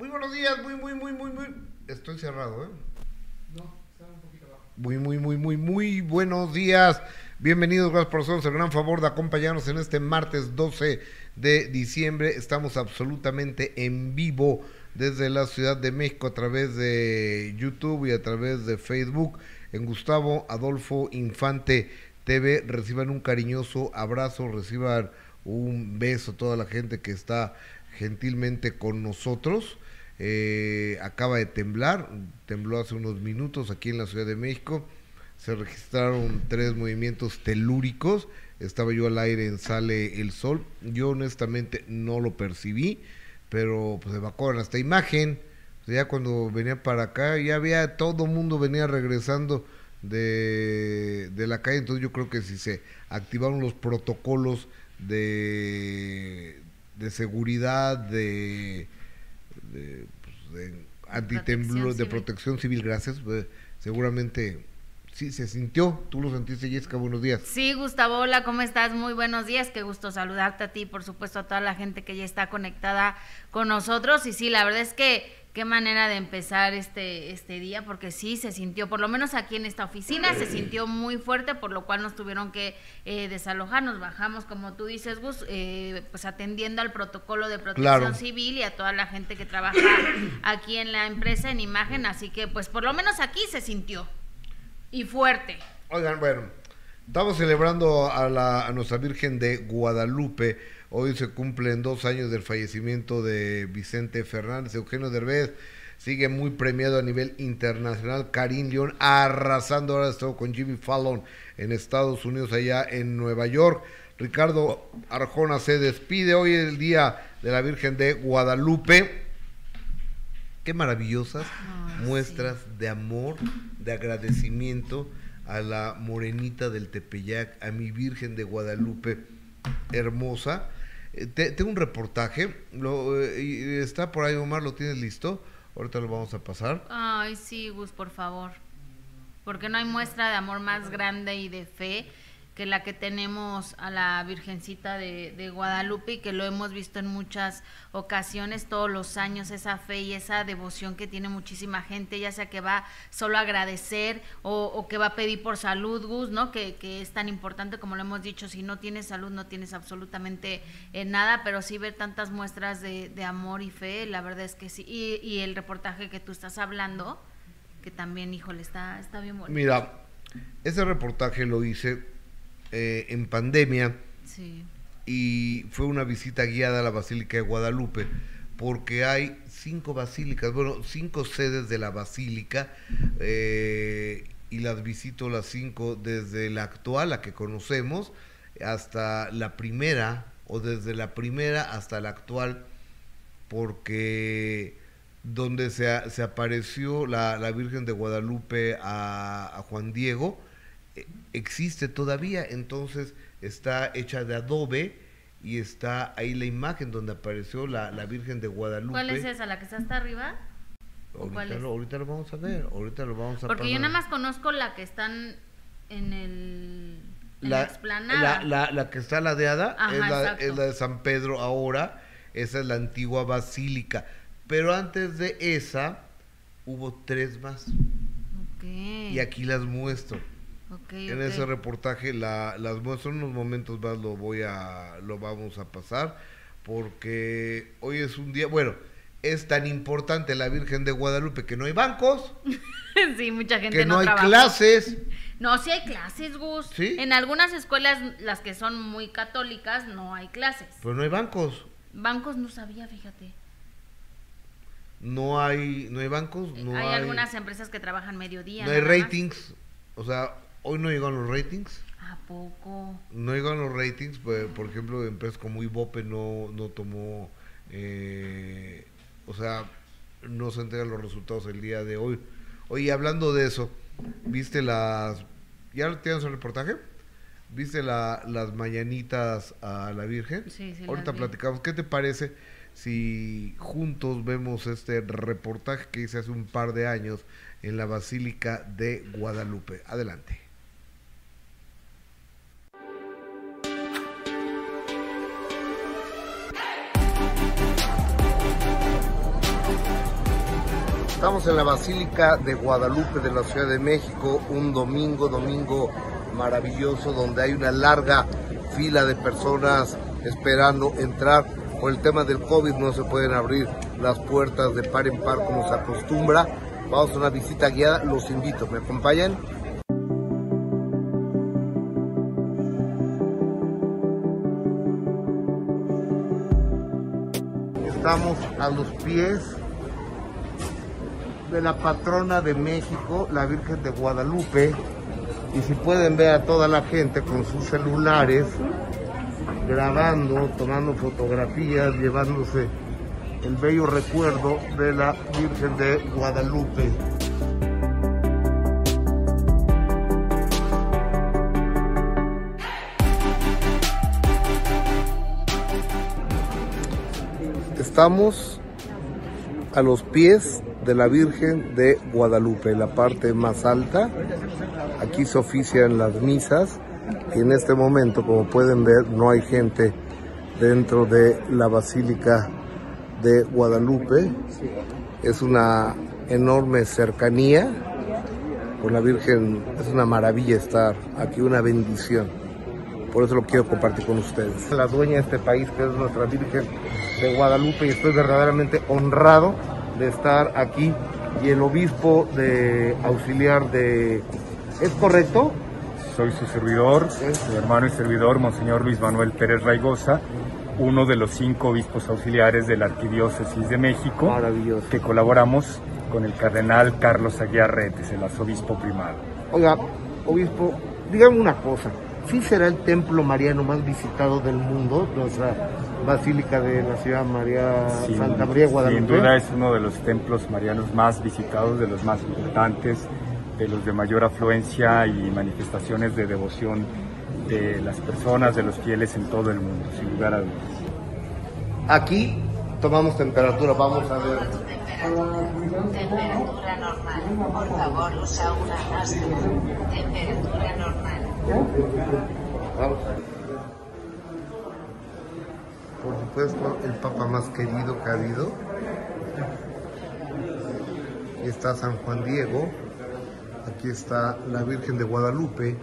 Muy buenos días, muy, muy, muy, muy, muy. Estoy cerrado, ¿eh? No, está un poquito abajo. Muy, muy, muy, muy, muy buenos días. Bienvenidos, gracias por hacernos el gran favor de acompañarnos en este martes 12 de diciembre. Estamos absolutamente en vivo desde la Ciudad de México a través de YouTube y a través de Facebook en Gustavo Adolfo Infante TV. Reciban un cariñoso abrazo, reciban un beso a toda la gente que está gentilmente con nosotros. Eh, acaba de temblar, tembló hace unos minutos aquí en la Ciudad de México. Se registraron tres movimientos telúricos. Estaba yo al aire en Sale el Sol. Yo honestamente no lo percibí, pero pues evacuaron esta imagen. ya cuando venía para acá, ya había todo mundo venía regresando de, de la calle. Entonces yo creo que si se activaron los protocolos de, de seguridad, de, de, pues, de de protección civil, gracias, pues, seguramente sí se sintió. Tú lo sentiste, Jessica, buenos días. Sí, Gustavo, hola, ¿cómo estás? Muy buenos días, qué gusto saludarte a ti, por supuesto a toda la gente que ya está conectada con nosotros. Y sí, la verdad es que qué manera de empezar este, este día, porque sí se sintió, por lo menos aquí en esta oficina, se sintió muy fuerte, por lo cual nos tuvieron que eh, desalojar, nos bajamos, como tú dices, Gus, eh, pues atendiendo al protocolo de protección civil y a toda la gente que trabaja aquí en la empresa en imagen, así que pues por lo menos aquí se sintió y fuerte. Oigan, bueno, estamos celebrando a, la, a nuestra Virgen de Guadalupe, Hoy se cumplen dos años del fallecimiento de Vicente Fernández. Eugenio Derbez sigue muy premiado a nivel internacional. Karim León arrasando ahora estuvo con Jimmy Fallon en Estados Unidos, allá en Nueva York. Ricardo Arjona se despide. Hoy el día de la Virgen de Guadalupe. Qué maravillosas muestras de amor, de agradecimiento a la morenita del Tepeyac, a mi Virgen de Guadalupe hermosa eh, tengo un reportaje, lo, eh, está por ahí Omar, ¿lo tienes listo? Ahorita lo vamos a pasar. Ay, sí, Gus, por favor. Porque no hay muestra de amor más grande y de fe que la que tenemos a la Virgencita de, Guadalupe y que lo hemos visto en muchas ocasiones todos los años, esa fe y esa devoción que tiene muchísima gente, ya sea que va solo a agradecer o, que va a pedir por salud, Gus, ¿no? Que, es tan importante como lo hemos dicho, si no tienes salud no tienes absolutamente eh, nada, pero sí ver tantas muestras de, amor y fe, la verdad es que sí. Y, y, el reportaje que tú estás hablando, que también, híjole, está, está bien bonito. Mira, ese reportaje lo hice eh, en pandemia y fue una visita guiada a la Basílica de Guadalupe porque hay cinco basílicas, bueno, cinco sedes de la basílica eh, y las visito las cinco desde la actual, la que conocemos, hasta la primera o desde la primera hasta la actual porque donde se, se apareció la, la, Virgen de Guadalupe a, a Juan Diego, existe todavía, entonces está hecha de adobe y está ahí la imagen donde apareció la, Virgen de Guadalupe. ¿Cuál es esa? ¿La que está hasta arriba? Ahorita, lo, ahorita lo vamos a ver, ahorita lo vamos a Porque yo nada más conozco la que están en el... la, explanada. La, la, que está ladeada es, la, es la de San Pedro ahora, esa es la antigua basílica. Pero antes de esa hubo tres más. Y aquí las muestro en ese reportaje la, las muestro en unos momentos más lo voy a lo vamos a pasar porque hoy es un día bueno es tan importante la Virgen de Guadalupe que no hay bancos. Sí mucha gente que no, hay clases. No sí hay clases Gus. ¿Sí? en algunas escuelas las que son muy católicas no hay clases. Pero no hay bancos. Bancos no sabía fíjate. No hay no hay bancos no hay, algunas empresas que trabajan mediodía no hay ratings. O sea Hoy no llegan los ratings. ¿A poco? No llegan los ratings, pues, por ejemplo, empresas como Ibope no, no tomó, eh, o sea, no se entregan los resultados el día de hoy. Oye, hablando de eso, ¿viste las... ¿Ya tienes el reportaje? ¿Viste la, las mañanitas a la Virgen? Sí, sí. Ahorita platicamos. ¿Qué te parece si juntos vemos este reportaje que hice hace un par de años en la Basílica de Guadalupe? Adelante. Estamos en la Basílica de Guadalupe de la Ciudad de México, un domingo, domingo maravilloso, donde hay una larga fila de personas esperando entrar. Por el tema del COVID no se pueden abrir las puertas de par en par como se acostumbra. Vamos a una visita guiada, los invito, ¿me acompañan? Estamos a los pies de la patrona de México, la Virgen de Guadalupe. Y si pueden ver a toda la gente con sus celulares, grabando, tomando fotografías, llevándose el bello recuerdo de la Virgen de Guadalupe. Estamos a los pies de la Virgen de Guadalupe, la parte más alta. Aquí se ofician las misas y en este momento, como pueden ver, no hay gente dentro de la Basílica de Guadalupe. Es una enorme cercanía con la Virgen, es una maravilla estar aquí, una bendición. Por eso lo quiero compartir con ustedes. La dueña de este país, que es nuestra Virgen de Guadalupe, y estoy verdaderamente honrado de estar aquí y el obispo de auxiliar de... ¿Es correcto? Soy su servidor, su hermano y servidor, Monseñor Luis Manuel Pérez Raigosa, uno de los cinco obispos auxiliares de la Arquidiócesis de México, Maravilloso. que colaboramos con el cardenal Carlos Aguiar Retes, el arzobispo primado. Oiga, obispo, dígame una cosa. ¿Sí será el templo mariano más visitado del mundo, nuestra basílica de la ciudad María Sin- Santa María Guadalupe? Sin duda es uno de los templos marianos más visitados, de los más importantes, de los de mayor afluencia y manifestaciones de devoción de las personas, de los fieles en todo el mundo, sin lugar a dudas. Aquí tomamos temperatura, vamos a ver. Temperatura normal. Por favor, usa una máscara. Temperatura normal. Vamos. Por supuesto, el papa más querido que ha habido. Aquí está San Juan Diego. Aquí está la Virgen de Guadalupe.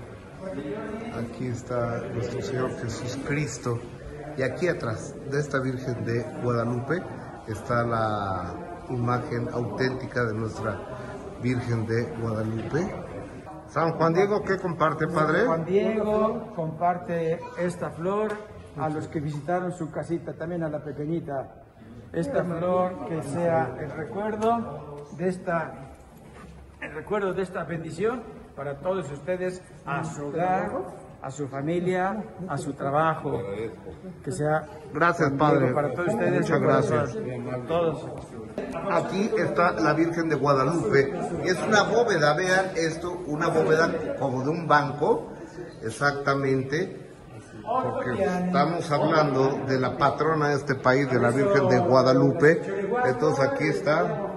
Aquí está nuestro Señor Jesús Cristo. Y aquí atrás de esta Virgen de Guadalupe está la imagen auténtica de nuestra Virgen de Guadalupe. San Juan Diego, ¿qué comparte, Padre? Juan Diego comparte esta flor a los que visitaron su casita, también a la pequeñita. Esta flor que sea el recuerdo de esta, el recuerdo de esta bendición para todos ustedes, a su hogar, a su familia, a su trabajo. Que sea Gracias, Padre. Para todos ustedes. Muchas gracias. todos. Aquí está la Virgen de Guadalupe. Es una bóveda, vean esto, una bóveda como de un banco, exactamente, porque estamos hablando de la patrona de este país, de la Virgen de Guadalupe. Entonces aquí está,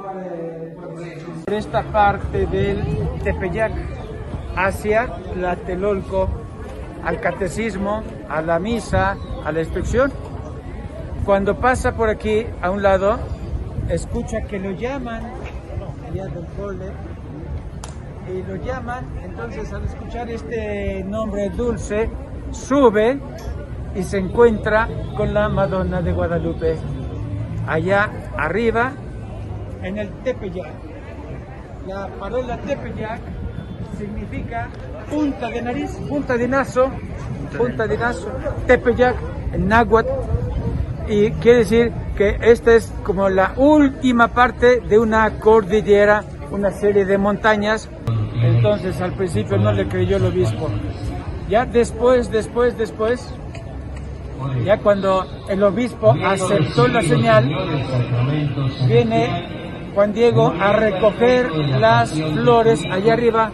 esta parte del Tepeyac hacia Tlatelolco, al catecismo, a la misa, a la instrucción. Cuando pasa por aquí a un lado, escucha que lo llaman allá del cole y lo llaman, entonces al escuchar este nombre dulce, sube y se encuentra con la Madonna de Guadalupe. Allá arriba, en el Tepeyac. La parola Tepeyac significa punta de nariz, punta de naso, punta de naso, Tepeyac en náhuatl, y quiere decir que esta es como la última parte de una cordillera, una serie de montañas. Entonces al principio no le creyó el obispo. Ya después, después, después, ya cuando el obispo aceptó la señal, viene Juan Diego a recoger las flores allá arriba.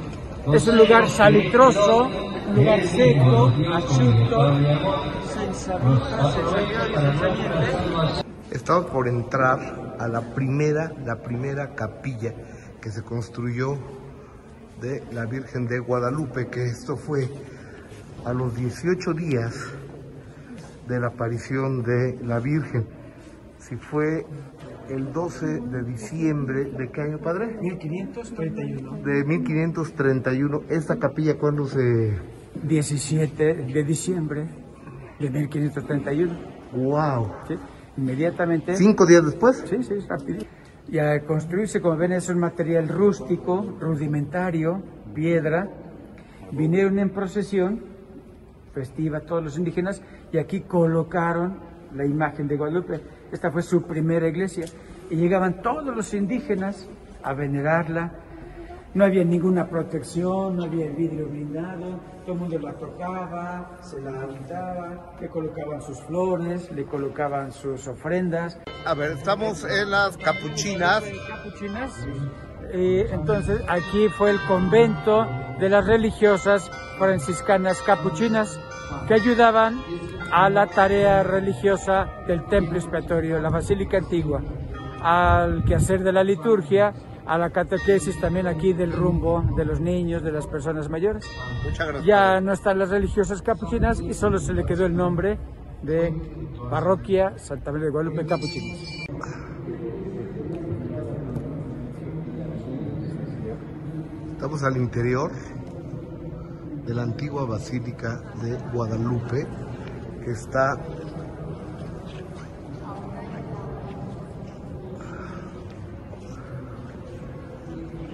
Es un lugar salitroso, un lugar seco, asciutto, sin salientes. estamos por entrar a la primera, la primera capilla que se construyó de la Virgen de Guadalupe, que esto fue a los 18 días de la aparición de la Virgen. Si fue el 12 de diciembre de qué año, padre? 1531. De 1531. ¿Esta capilla cuándo se...? 17 de diciembre de 1531. ¡Wow! ¿sí? Inmediatamente. ¿Cinco días después? Sí, sí, rápido. Y al construirse, como ven, es un material rústico, rudimentario, piedra. Vinieron en procesión festiva todos los indígenas y aquí colocaron la imagen de Guadalupe. Esta fue su primera iglesia. Y llegaban todos los indígenas a venerarla. No había ninguna protección, no había vidrio blindado, todo el mundo la tocaba, se la habitaba, le colocaban sus flores, le colocaban sus ofrendas. A ver, estamos en las capuchinas. Capuchinas. Eh, entonces, aquí fue el convento de las religiosas franciscanas capuchinas que ayudaban a la tarea religiosa del templo expiatorio, la basílica antigua, al quehacer de la liturgia, a la catequesis también aquí del rumbo de los niños, de las personas mayores. Muchas gracias. Ya no están las religiosas capuchinas y solo se le quedó el nombre de Parroquia Santa María de Guadalupe Capuchinos. Estamos al interior de la antigua Basílica de Guadalupe, que está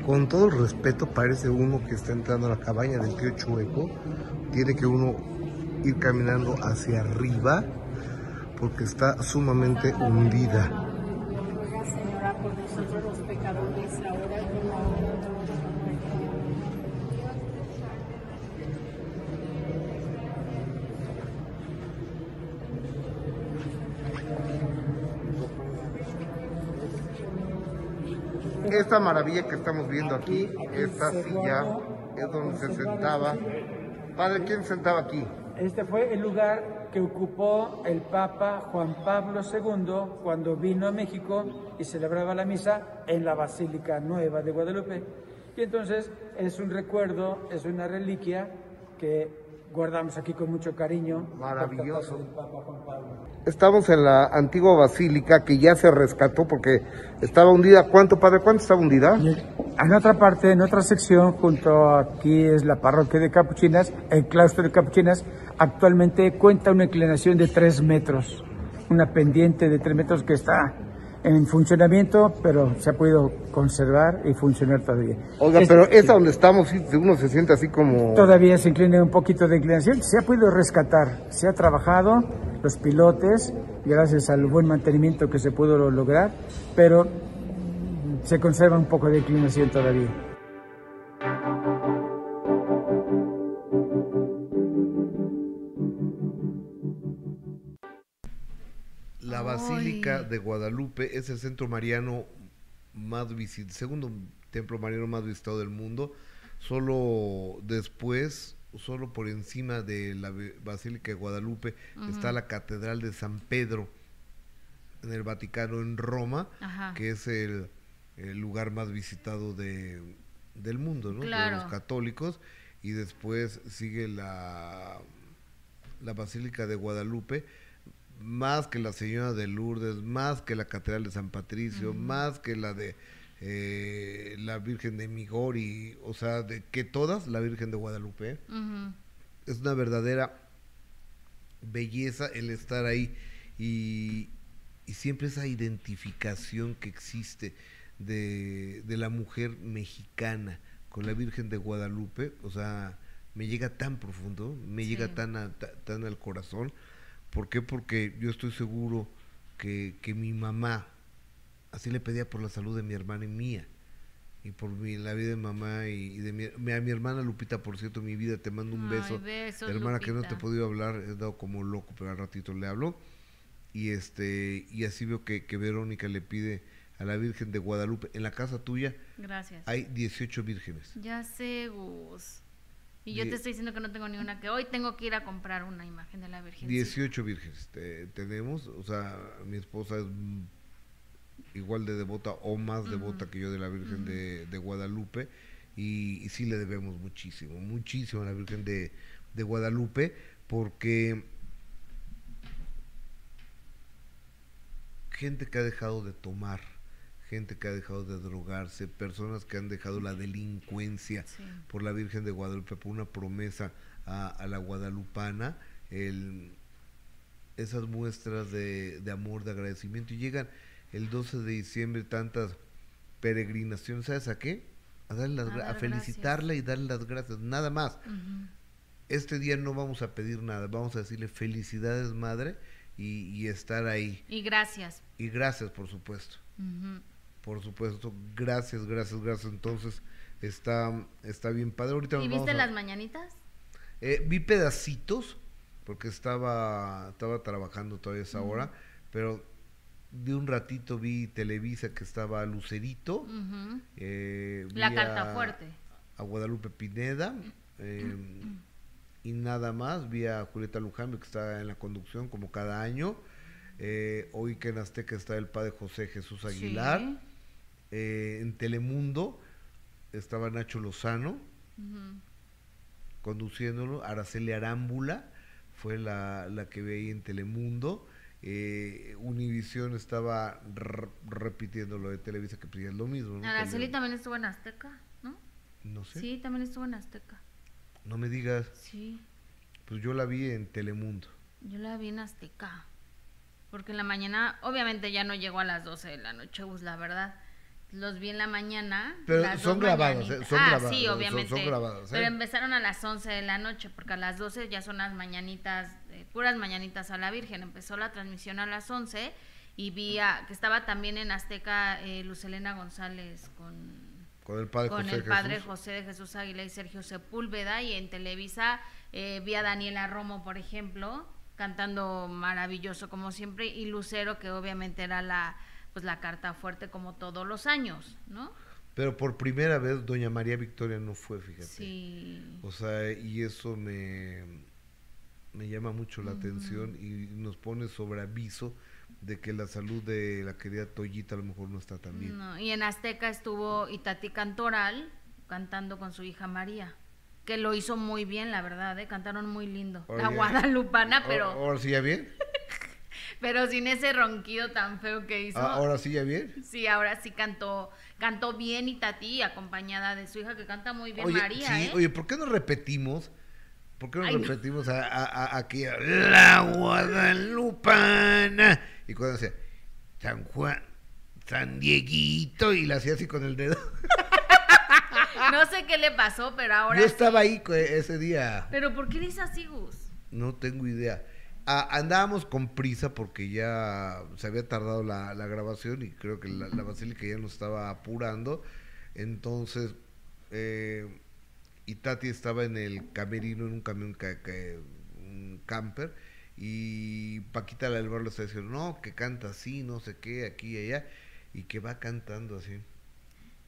con todo el respeto, parece uno que está entrando a la cabaña del tío Chueco. Tiene que uno ir caminando hacia arriba porque está sumamente hundida. Señora, por nosotros los pecadores, ahora y en la hora de nuestra muerte. Esta maravilla que estamos viendo aquí, esta silla, es donde se sentaba. Padre, ¿quién sentaba aquí? Este fue el lugar que ocupó el Papa Juan Pablo II cuando vino a México y celebraba la misa en la Basílica Nueva de Guadalupe. Y entonces es un recuerdo, es una reliquia que guardamos aquí con mucho cariño. Maravilloso. Del Papa Juan Pablo. Estamos en la antigua basílica que ya se rescató porque estaba hundida. ¿Cuánto, padre? ¿Cuánto estaba hundida? En otra parte, en otra sección, junto aquí es la parroquia de Capuchinas, el claustro de Capuchinas, actualmente cuenta una inclinación de 3 metros, una pendiente de 3 metros que está en funcionamiento, pero se ha podido conservar y funcionar todavía. Oiga, Es- pero esa donde estamos, uno se siente así como... Todavía se inclina un poquito de inclinación, se ha podido rescatar, se ha trabajado, los pilotes, gracias al buen mantenimiento que se pudo lograr, pero se conserva un poco de inclinación todavía. Basílica de Guadalupe es el centro mariano más visitado, segundo templo mariano más visitado del mundo. Solo después, solo por encima de la Basílica de Guadalupe, está la Catedral de San Pedro en el Vaticano, en Roma, Ajá. que es el, el lugar más visitado de, del mundo, ¿no? Claro. De los católicos. Y después sigue la, la Basílica de Guadalupe, más que la Señora de Lourdes, más que la Catedral de San Patricio, más que la de eh, la Virgen de Migori, o sea, de que todas la Virgen de Guadalupe. Es una verdadera belleza el estar ahí y, y siempre esa identificación que existe de, de la mujer mexicana con la Virgen de Guadalupe, o sea, me llega tan profundo, me llega tan, a- ta- tan al corazón. ¿Por qué? Porque yo estoy seguro que, que mi mamá así le pedía por la salud de mi hermana y mía. Y por mi, la vida de mamá y, y de mi, a mi hermana Lupita, por cierto, mi vida, te mando un Ay, beso. besos, hermana que no te he podido hablar, he dado como loco, pero al ratito le hablo. Y este y así veo que, que Verónica le pide a la Virgen de Guadalupe. En la casa tuya Gracias. hay 18 vírgenes. Ya sé, Gus. Y yo Die- te estoy diciendo que no tengo ni una, que hoy tengo que ir a comprar una imagen de la Virgen. 18 vírgenes te- tenemos, o sea, mi esposa es igual de devota o más devota que yo de la Virgen de, de Guadalupe y, y sí le debemos muchísimo, muchísimo a la Virgen de, de Guadalupe porque gente que ha dejado de tomar, gente que ha dejado de drogarse, personas que han dejado la delincuencia por la Virgen de Guadalupe, por una promesa a, la guadalupana, el, esas muestras de, de, amor, de agradecimiento. Y llegan el 12 de diciembre tantas peregrinaciones, ¿sabes a qué? A, darle a, felicitarla y darle las gracias, nada más. Este día no vamos a pedir nada, vamos a decirle felicidades madre y, estar ahí. Y gracias. Y gracias, por supuesto. Por supuesto, gracias, gracias, gracias. Entonces, está, está bien padre. Ahorita ¿Y viste las mañanitas? Eh, vi pedacitos, porque estaba, estaba trabajando todavía esa hora, pero de un ratito vi Televisa que estaba Lucerito. Eh, La carta fuerte. A Guadalupe Pineda. Eh, y nada más. Vi a Julieta Luján, que está en la conducción como cada año. Eh, hoy que en Azteca está el padre José Jesús Aguilar. Eh, en Telemundo estaba Nacho Lozano conduciéndolo. Araceli Arámbula fue la, la que veía en Telemundo. Eh, Univisión estaba repitiendo lo de Televisa, que es lo mismo. Araceli también estuvo en Azteca, ¿no? No sé. Sí, también estuvo en Azteca. No me digas. Sí. Pues yo la vi en Telemundo. Yo la vi en Azteca. Porque en la mañana, obviamente ya no llegó a las 12 de la noche, pues la verdad. Los vi en la mañana. Pero son grabados, ¿eh? son ah, sí, obviamente. Son, grabados, ¿eh? Pero empezaron a las 11 de la noche, porque a las 12 ya son las mañanitas, eh, puras mañanitas a la Virgen. Empezó la transmisión a las 11 y vi a, que estaba también en Azteca eh, Lucelena González con con el padre, con el padre José de Jesús Águila y Sergio Sepúlveda y en Televisa eh, vi a Daniela Romo, por ejemplo, cantando maravilloso como siempre y Lucero que obviamente era la pues la carta fuerte como todos los años, ¿no? Pero por primera vez doña María Victoria no fue, fíjate. Sí. O sea, y eso me me llama mucho la atención y nos pone sobre aviso de que la salud de la querida Toyita a lo mejor no está tan bien. y en Azteca estuvo Itati Cantoral cantando con su hija María, que lo hizo muy bien, la verdad, ¿eh? cantaron muy lindo. la guadalupana, pero... ¿Ahora sí ya bien? Pero sin ese ronquido tan feo que hizo. Ah, ¿Ahora sí ya bien? Sí, ahora sí cantó, cantó bien Itati, acompañada de su hija que canta muy bien María. Sí, ¿eh? oye, ¿por qué no repetimos? ¿Por qué no repetimos aquí la Guadalupana? Y cuando decía San Juan, San Dieguito, y la hacía así con el dedo. No sé qué le pasó, pero ahora. Yo estaba ahí ese día. ¿Pero por qué dice así, Gus? No tengo idea. Andábamos con prisa porque ya se había tardado la, grabación y creo que la, la, basílica ya nos estaba apurando. Entonces, eh, y Tati estaba en el camerino, en un camión, que, un camper, y Paquita la del barrio está diciendo, no, que canta así, no sé qué, aquí y allá, y que va cantando así.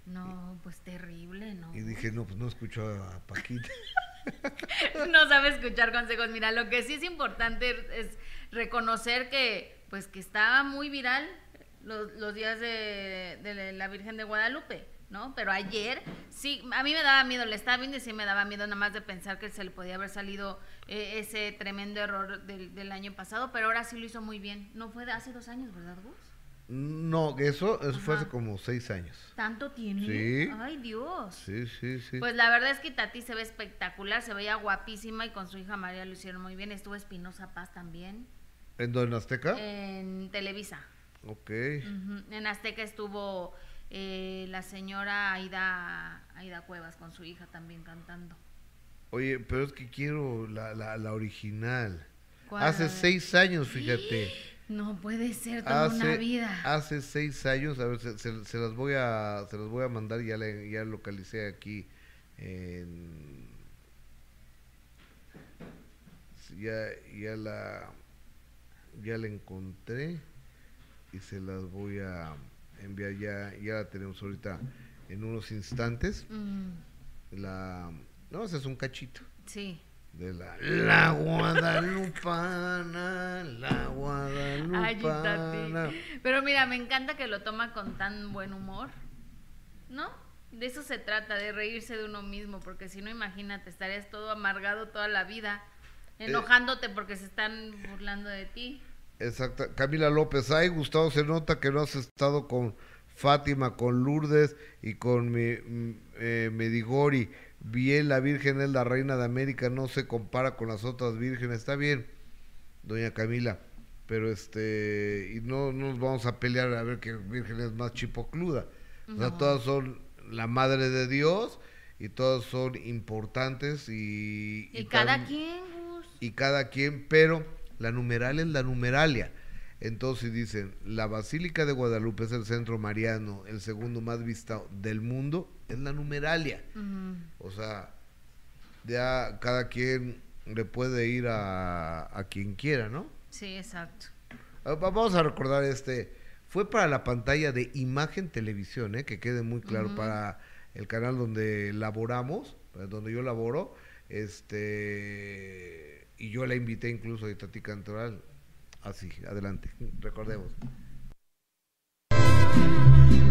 No, pues terrible, ¿no? Y dije, no, pues no escucho a Paquita. no sabe escuchar consejos. Mira, lo que sí es importante es reconocer que, pues, que estaba muy viral los, días de, la Virgen de Guadalupe. ¿no? Pero ayer, sí, a mí me daba miedo, le estaba viendo y sí me daba miedo nada más de pensar que se le podía haber salido eh, ese tremendo error del, año pasado, pero ahora sí lo hizo muy bien. No fue de hace dos años, ¿verdad, Gus? No, eso, eso fue hace como seis años. ¿Tanto tiene? Sí. Ay, Dios. Sí, sí, sí. Pues la verdad es que Tati se ve espectacular, se veía guapísima y con su hija María lo hicieron muy bien. Estuvo Espinosa Paz también. ¿En dónde, Azteca? En Televisa. Ok. En Azteca estuvo eh, la señora Aida, Aida Cuevas con su hija también cantando. Oye, pero es que quiero la, la, original. Hace seis años, fíjate. No puede ser toda una vida. Hace seis años, a ver, se, se, las voy a, se las voy a mandar, ya le, ya localicé aquí ya, ya la ya la encontré y se las voy a enviar ya, ya la tenemos ahorita en unos instantes. Mm. La, no, ese es un cachito. Sí. De la, la Guadalupana, la Guadalupana. Pero mira, me encanta que lo toma con tan buen humor, ¿no? De eso se trata, de reírse de uno mismo, porque si no, imagínate, estarías todo amargado toda la vida, eh, enojándote porque se están burlando de ti. Exacto. Camila López, ay, Gustavo, se nota que no has estado con Fátima, con Lourdes y con mi, mm, eh, Medigori. Bien, la Virgen es la reina de América, no se compara con las otras vírgenes. Está bien, doña Camila, pero este, y no, nos vamos a pelear a ver qué virgen es más chipocluda. O sea, todas son la madre de Dios y todas son importantes y... Y, cada quien, Y cada quien, pero la numeral es la numeralia. Entonces dicen, la Basílica de Guadalupe es el centro mariano, el segundo más visto del mundo, es la numeralia. O sea, ya cada quien le puede ir a, a quien quiera, ¿no? Sí, exacto. Ah, vamos a recordar este, fue para la pantalla de Imagen Televisión, ¿eh? que quede muy claro, para el canal donde laboramos, donde yo laboro, este, y yo la invité incluso a Tati Cantoral, así, adelante, recordemos.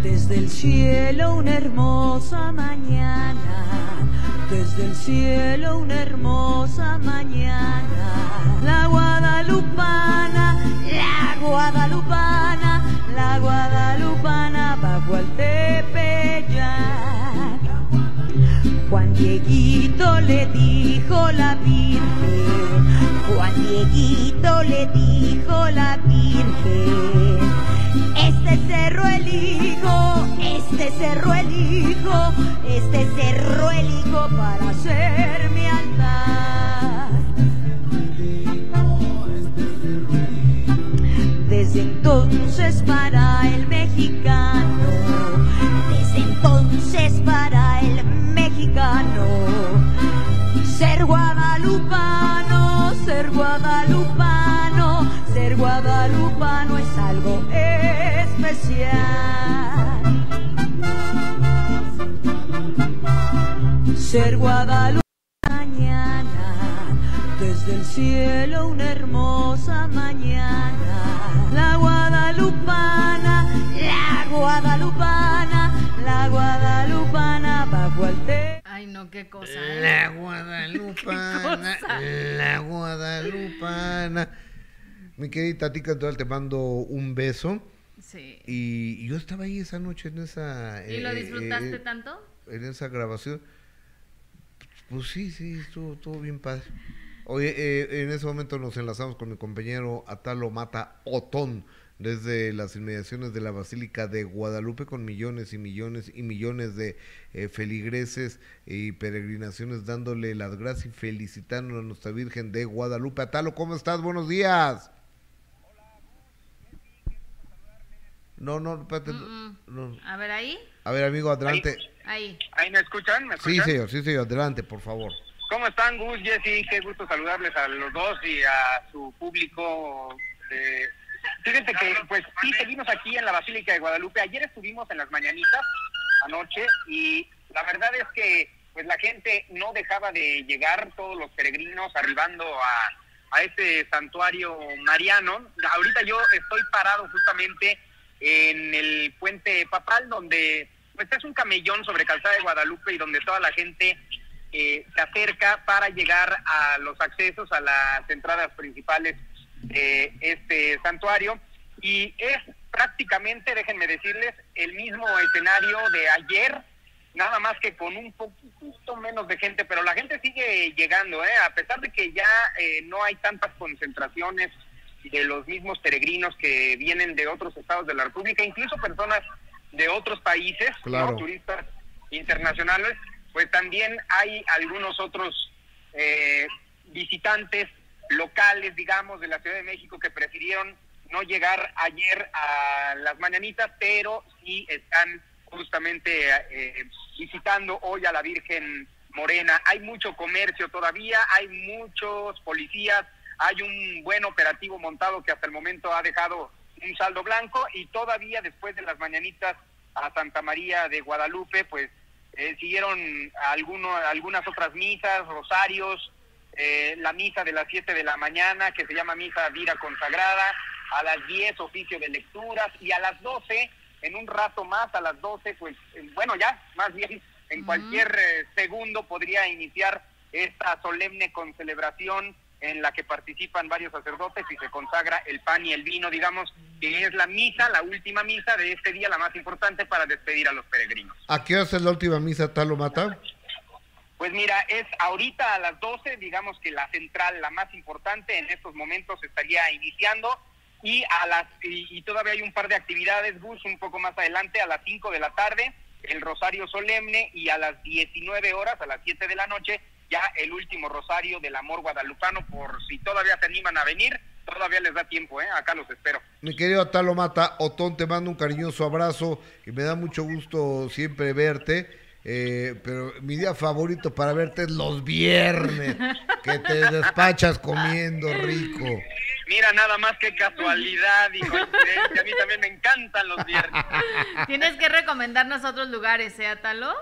Desde el cielo una hermosa mañana, desde el cielo una hermosa mañana, la guadalupana, la guadalupana, la guadalupana bajo el tepeyac. Juan Dieguito le dijo la Virgen, Juan Dieguito le dijo la Virgen este cerro elijo, este cerro elijo, este cerro elijo para hacer mi altar. Desde entonces para el mexicano, desde entonces para el mexicano, ser guadalupano, ser guadalupano, ser guadalupano es algo ser Guadalupe mañana, desde el cielo una hermosa mañana, la guadalupana, la guadalupana, la guadalupana. Ay, no, qué cosa. ¿eh? La guadalupana, la guadalupana. Mi querida Tati Cantoral, te mando un beso. Sí. Y yo estaba ahí esa noche en esa... ¿Y lo eh, disfrutaste eh, tanto? En esa grabación. Pues sí, sí, estuvo, estuvo bien padre. Oye, eh, en ese momento nos enlazamos con mi compañero Atalo Mata Otón desde las inmediaciones de la Basílica de Guadalupe con millones y millones y millones de eh, feligreses y peregrinaciones dándole las gracias y felicitando a nuestra Virgen de Guadalupe. Atalo, ¿cómo estás? Buenos días. No, no, espérate. no. A ver, ahí. A ver, amigo, adelante. Ahí. ¿Ahí me escuchan? ¿Me Sí, escuchan? señor, sí, señor, adelante, por favor. ¿Cómo están, Gus, Jessy? Qué gusto saludarles a los dos y a su público. Eh, fíjense que, pues, sí, seguimos aquí en la Basílica de Guadalupe. Ayer estuvimos en las mañanitas, anoche, y la verdad es que, pues, la gente no dejaba de llegar, todos los peregrinos arribando a, a este santuario mariano. Ahorita yo estoy parado justamente en el puente papal, donde pues es un camellón sobre Calzada de Guadalupe y donde toda la gente eh, se acerca para llegar a los accesos a las entradas principales de este santuario. Y es prácticamente, déjenme decirles, el mismo escenario de ayer, nada más que con un poquito menos de gente, pero la gente sigue llegando, ¿eh? a pesar de que ya eh, no hay tantas concentraciones de los mismos peregrinos que vienen de otros estados de la República, incluso personas de otros países, turistas internacionales, pues también hay algunos otros eh, visitantes locales, digamos, de la Ciudad de México que prefirieron no llegar ayer a las mañanitas, pero sí están justamente eh, visitando hoy a la Virgen Morena. Hay mucho comercio todavía, hay muchos policías, hay un buen operativo montado que hasta el momento ha dejado un saldo blanco y todavía después de las mañanitas a Santa María de Guadalupe, pues eh, siguieron alguno, algunas otras misas, rosarios, eh, la misa de las 7 de la mañana que se llama Misa Vira Consagrada, a las 10 oficio de lecturas y a las 12, en un rato más, a las 12, pues eh, bueno, ya más bien en cualquier eh, segundo podría iniciar esta solemne concelebración en la que participan varios sacerdotes y se consagra el pan y el vino, digamos que es la misa, la última misa de este día, la más importante para despedir a los peregrinos. ¿A qué hora es la última misa, Talo Mata? Pues mira, es ahorita a las 12, digamos que la central, la más importante en estos momentos estaría iniciando y a las y, todavía hay un par de actividades, bus un poco más adelante a las 5 de la tarde, el rosario solemne y a las 19 horas, a las 7 de la noche, ya el último rosario del amor guadalupano por si todavía se animan a venir, todavía les da tiempo, ¿eh? acá los espero. Mi querido Talo Mata, Otón, te mando un cariñoso abrazo y me da mucho gusto siempre verte eh, pero mi día favorito para verte es los viernes, que te despachas comiendo rico. Mira, nada más que casualidad y coincidencia. A mí también me encantan los viernes. Tienes que recomendarnos otros lugares, ¿eh, Atalo?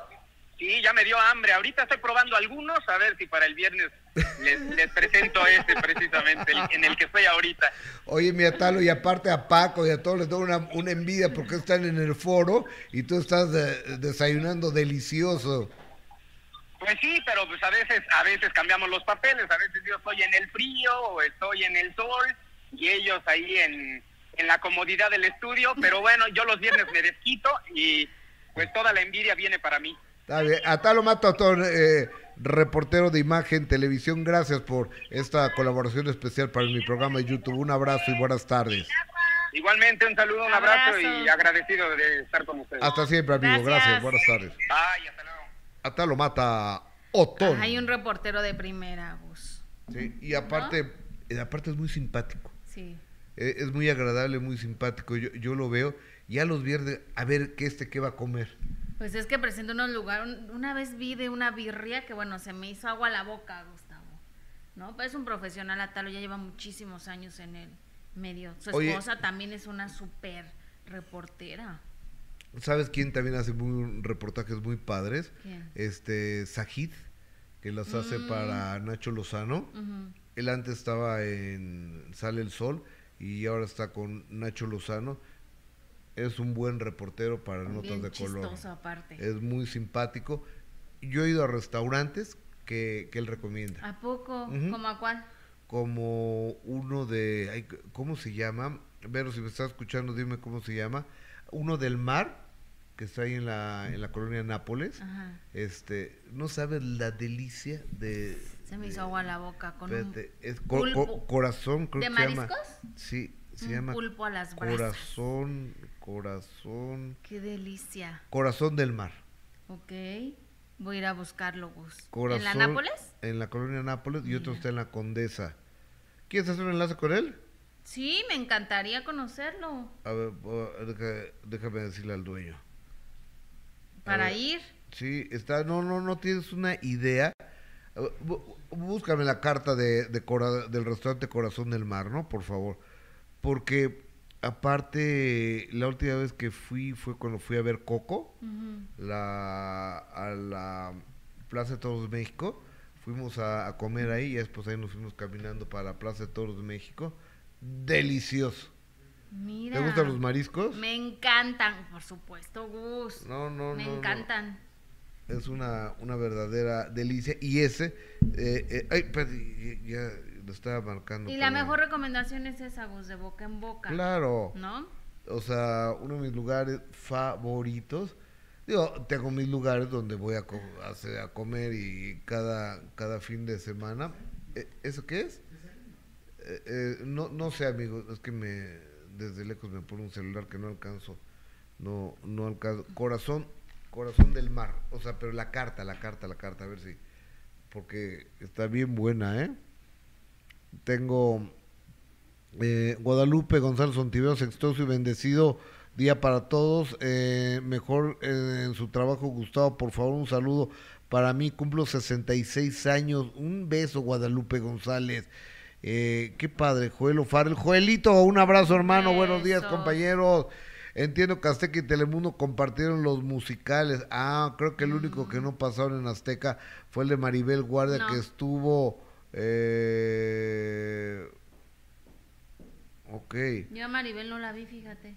Sí, ya me dio hambre. Ahorita estoy probando algunos, a ver si para el viernes les, presento este precisamente, en el que estoy ahorita. Oye, mi Atalo, y aparte a Paco y a todos les doy una, una envidia porque están en el foro y tú estás desayunando delicioso. Pues sí, pero pues a veces, a veces cambiamos los papeles, a veces yo estoy en el frío o estoy en el sol y ellos ahí en, en la comodidad del estudio, pero bueno, yo los viernes me desquito y pues toda la envidia viene para mí. Está bien. Atalo Mato, eh, reportero de imagen, televisión, gracias por esta colaboración especial para mi programa de YouTube. Un abrazo y buenas tardes. Igualmente, un saludo, un abrazo, y agradecido de estar con ustedes. Hasta siempre, amigo. Gracias, buenas tardes. Bye, hasta luego. Atalo Mata Otón. hay un reportero de primera, voz. Sí, y aparte, eh, aparte es muy simpático. Sí. Eh, es muy agradable, muy simpático. Yo, yo lo veo. Ya los viernes, a ver qué este qué va a comer. Pues es que presenta unos lugares. Una vez vi de una birria que, bueno, se me hizo agua a la boca, Gustavo. ¿No? Pues es un profesional Atalo, ya lleva muchísimos años en el medio. Su esposa también es una súper reportera. ¿Sabes quién también hace muy, reportajes muy padres? ¿Quién? Este, Sajid, que los hace mm. para Nacho Lozano. Él antes estaba en Sale el Sol y ahora está con Nacho Lozano es un buen reportero para notas de color. Aparte. Es muy simpático. Yo he ido a restaurantes que, él recomienda. ¿A poco? ¿Como a cuál? Como uno de, ¿cómo se llama? Pero si me estás escuchando, dime cómo se llama. Uno del mar, que está ahí en la, en la colonia Nápoles. Este, no sabes la delicia de... Se me hizo agua la boca con un es corazón, creo ¿De que mariscos? se llama. Sí, se un llama pulpo a las brasas. Corazón, corazón. Qué delicia. Corazón del mar. Ok. Voy a ir a buscarlo, Gus. Corazón, ¿En la Nápoles? En la colonia Nápoles y otro está en la Condesa. ¿Quieres hacer un enlace con él? Sí, me encantaría conocerlo. A ver, déjame decirle al dueño. ¿Para ir? Sí, está, no, no, no tienes una idea. Búscame la carta de, del restaurante Corazón del Mar, ¿no? Por favor. Porque aparte, la última vez que fui fue cuando fui a ver Coco, la, a la Plaza de Toros de México. Fuimos a, comer ahí y después ahí nos fuimos caminando para la Plaza de Toros de México. Delicioso. Mira. ¿Te gustan los mariscos? Me encantan, por supuesto, Gus. No, no, Me no. Me encantan. Es una, una verdadera delicia. Y ese, eh, eh, ay, ya, lo estaba marcando. Y la mejor recomendación es esa, voz de boca en boca. Claro. ¿No? O sea, uno de mis lugares favoritos. Digo, tengo mis lugares donde voy a, a, comer y cada, cada fin de semana. ¿E, ¿Eso qué es? Eh, eh, no, no sé, amigo, es que me desde lejos me pone un celular que no alcanzo. No, no alcanzo. Corazón, corazón del mar. O sea, pero la carta, la carta, la carta, a ver si. Porque está bien buena, ¿eh? Tengo eh, Guadalupe González Ontiveros, exitoso y bendecido día para todos. Eh, mejor eh, en su trabajo, Gustavo, por favor, un saludo para mí. Cumplo 66 años. Un beso, Guadalupe González. qué padre, Joel Farel. Joelito, un abrazo, hermano. Buenos días, compañeros. Entiendo que Azteca y Telemundo compartieron los musicales. Ah, creo que el único que no pasaron en Azteca fue el de Maribel Guardia, que estuvo eh, ok. Yo a Maribel no la vi, fíjate.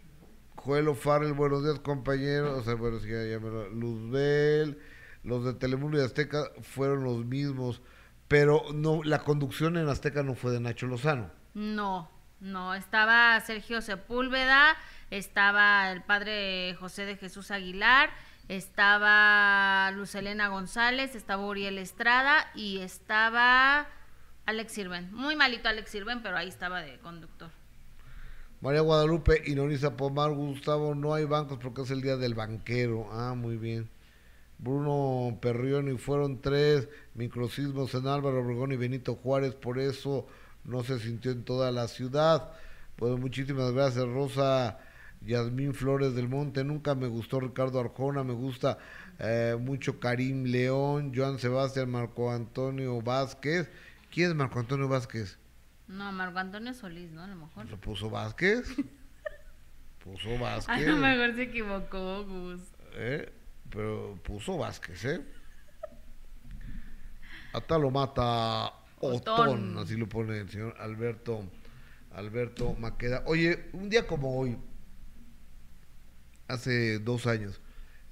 Joel O'Farrell, buenos días compañeros. O sea, bueno, sí, ya, ya me Luzbel, los de Telemundo y Azteca fueron los mismos. Pero no, la conducción en Azteca no fue de Nacho Lozano. No, no, estaba Sergio Sepúlveda, estaba el padre José de Jesús Aguilar, estaba Lucelena González, estaba Uriel Estrada y estaba Alex Sirven. Muy malito Alex Sirven, pero ahí estaba de conductor. María Guadalupe Inoriza Pomar, Gustavo, no hay bancos porque es el día del banquero. Ah, muy bien. Bruno Perrión y fueron tres microsismos en Álvaro Obregón y Benito Juárez, por eso no se sintió en toda la ciudad. Pues muchísimas gracias, Rosa Yasmín Flores del Monte. Nunca me gustó Ricardo Arjona, me gusta eh, mucho Karim León, Joan Sebastián, Marco Antonio Vázquez. ¿Quién es Marco Antonio Vázquez? No, Marco Antonio Solís, ¿no? A lo mejor. ¿Lo puso Vázquez? puso Vázquez. A lo mejor se equivocó, Gus. ¿Eh? Pero puso Vázquez, ¿eh? Hasta lo mata Otón, así lo pone el señor Alberto, Alberto Maqueda. Oye, un día como hoy, hace dos años,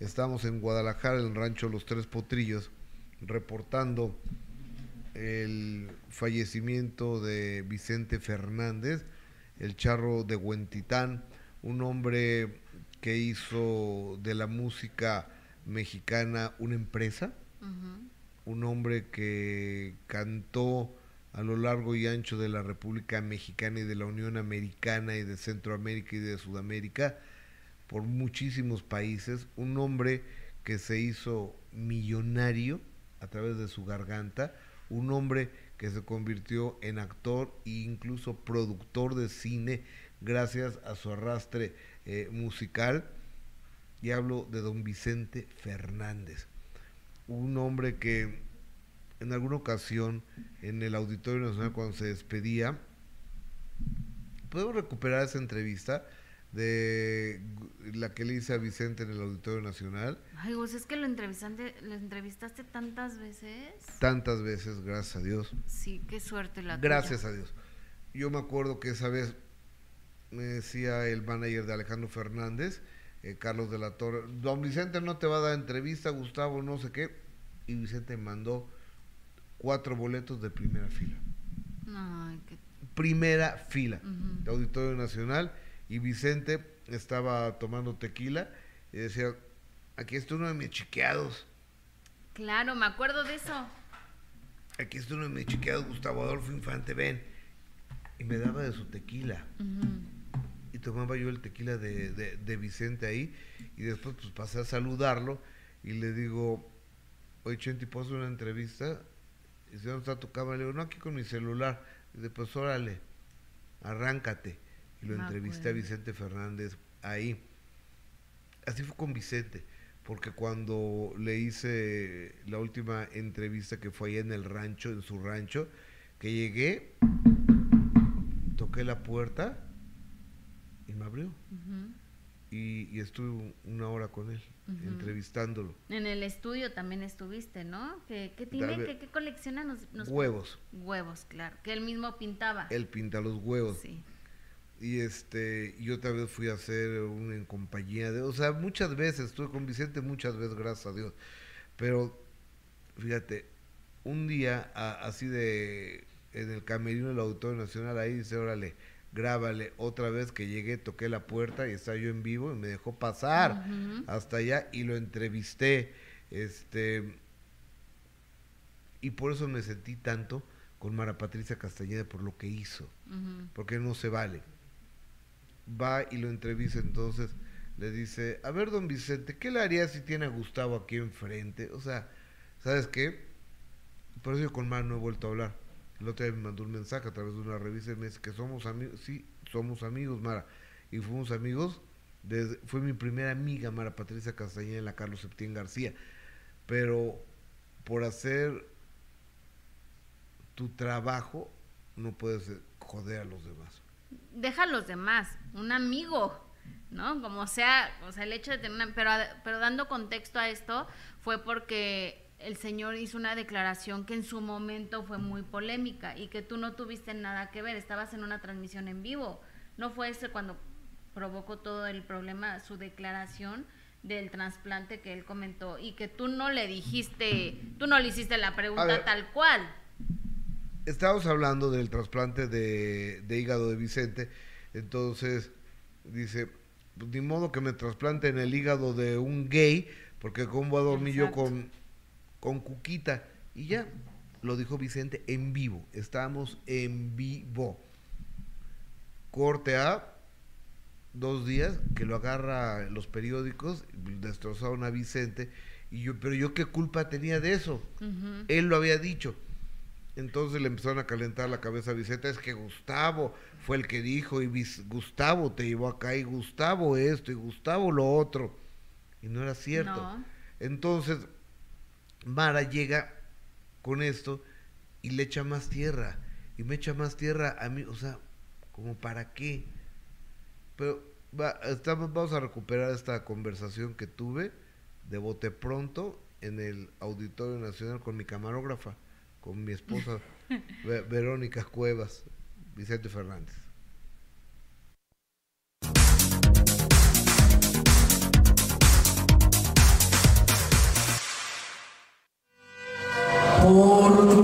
estábamos en Guadalajara, en el rancho Los Tres Potrillos, reportando el fallecimiento de Vicente Fernández, el charro de Huentitán, un hombre que hizo de la música mexicana una empresa, un hombre que cantó a lo largo y ancho de la República Mexicana y de la Unión Americana y de Centroamérica y de Sudamérica por muchísimos países, un hombre que se hizo millonario a través de su garganta, un hombre que se convirtió en actor e incluso productor de cine gracias a su arrastre eh, musical. Y hablo de don Vicente Fernández, un hombre que en alguna ocasión en el Auditorio Nacional cuando se despedía, podemos recuperar esa entrevista de la que le hice a Vicente en el Auditorio Nacional. Ay, vos es que lo entrevistaste, lo entrevistaste tantas veces. Tantas veces, gracias a Dios. Sí, qué suerte la Gracias a Dios. Yo me acuerdo que esa vez me decía el manager de Alejandro Fernández, eh, Carlos de la Torre, don Vicente no te va a dar entrevista, Gustavo no sé qué, y Vicente mandó cuatro boletos de primera fila. Ay, qué... Primera fila de Auditorio Nacional y Vicente estaba tomando tequila y decía, aquí está uno de mis chiqueados. Claro, me acuerdo de eso. Aquí está uno de mis chiqueados, Gustavo Adolfo Infante, ven. Y me daba de su tequila. Y tomaba yo el tequila de, de, Vicente ahí. Y después pues pasé a saludarlo y le digo, oye Chenti, ¿puedo hacer una entrevista? Y dice, ¿dónde está tu cámara? Le digo, no, aquí con mi celular. Y dice, pues órale, arráncate y lo entrevisté a Vicente Fernández ahí. Así fue con Vicente, porque cuando le hice la última entrevista que fue ahí en el rancho, en su rancho, que llegué, toqué la puerta y me abrió. y, estuve una hora con él, entrevistándolo. En el estudio también estuviste, ¿no? ¿Qué, tiene? ¿Qué, colecciona? Nos, huevos. Huevos, claro. Que él mismo pintaba. Él pinta los huevos. Sí y este yo otra vez fui a hacer un en compañía de o sea muchas veces estuve con Vicente muchas veces gracias a Dios. Pero fíjate un día así de en el camerino del Auditorio Nacional ahí dice órale grábale otra vez que llegué toqué la puerta y estaba yo en vivo y me dejó pasar hasta allá y lo entrevisté este y por eso me sentí tanto con Mara Patricia Castañeda por lo que hizo porque no se vale va y lo entrevista entonces, le dice, a ver, don Vicente, ¿qué le haría si tiene a Gustavo aquí enfrente? O sea, ¿sabes qué? Por eso yo con Mar no he vuelto a hablar. El otro día me mandó un mensaje a través de una revista y me dice que somos amigos. Sí, somos amigos, Mara. Y fuimos amigos. Fue mi primera amiga, Mara Patricia Castañeda, Carlos Septién García. Pero por hacer tu trabajo, no puedes joder a los demás deja a los demás, un amigo, ¿no? Como sea, o sea, el hecho de tener una, pero, pero dando contexto a esto fue porque el señor hizo una declaración que en su momento fue muy polémica y que tú no tuviste nada que ver, estabas en una transmisión en vivo. No fue ese cuando provocó todo el problema, su declaración del trasplante que él comentó y que tú no le dijiste, tú no le hiciste la pregunta tal cual. Estábamos hablando del trasplante de, de hígado de Vicente, entonces dice, pues ni modo que me trasplanten el hígado de un gay, porque cómo voy a dormir yo con, con Cuquita. Y ya, lo dijo Vicente en vivo, estamos en vivo. Corte A, dos días, que lo agarra los periódicos, destrozaron a Vicente, y yo, pero yo qué culpa tenía de eso. Él lo había dicho. Entonces le empezaron a calentar la cabeza a Vicente, es que Gustavo fue el que dijo, y Gustavo te llevó acá, y Gustavo esto, y Gustavo lo otro. Y no era cierto. No. Entonces, Mara llega con esto y le echa más tierra. Y me echa más tierra a mí, o sea, como para qué. Pero va, estamos, vamos a recuperar esta conversación que tuve de bote pronto en el Auditorio Nacional con mi camarógrafa, con mi esposa Ve- Verónica Cuevas, Vicente Fernández. por tu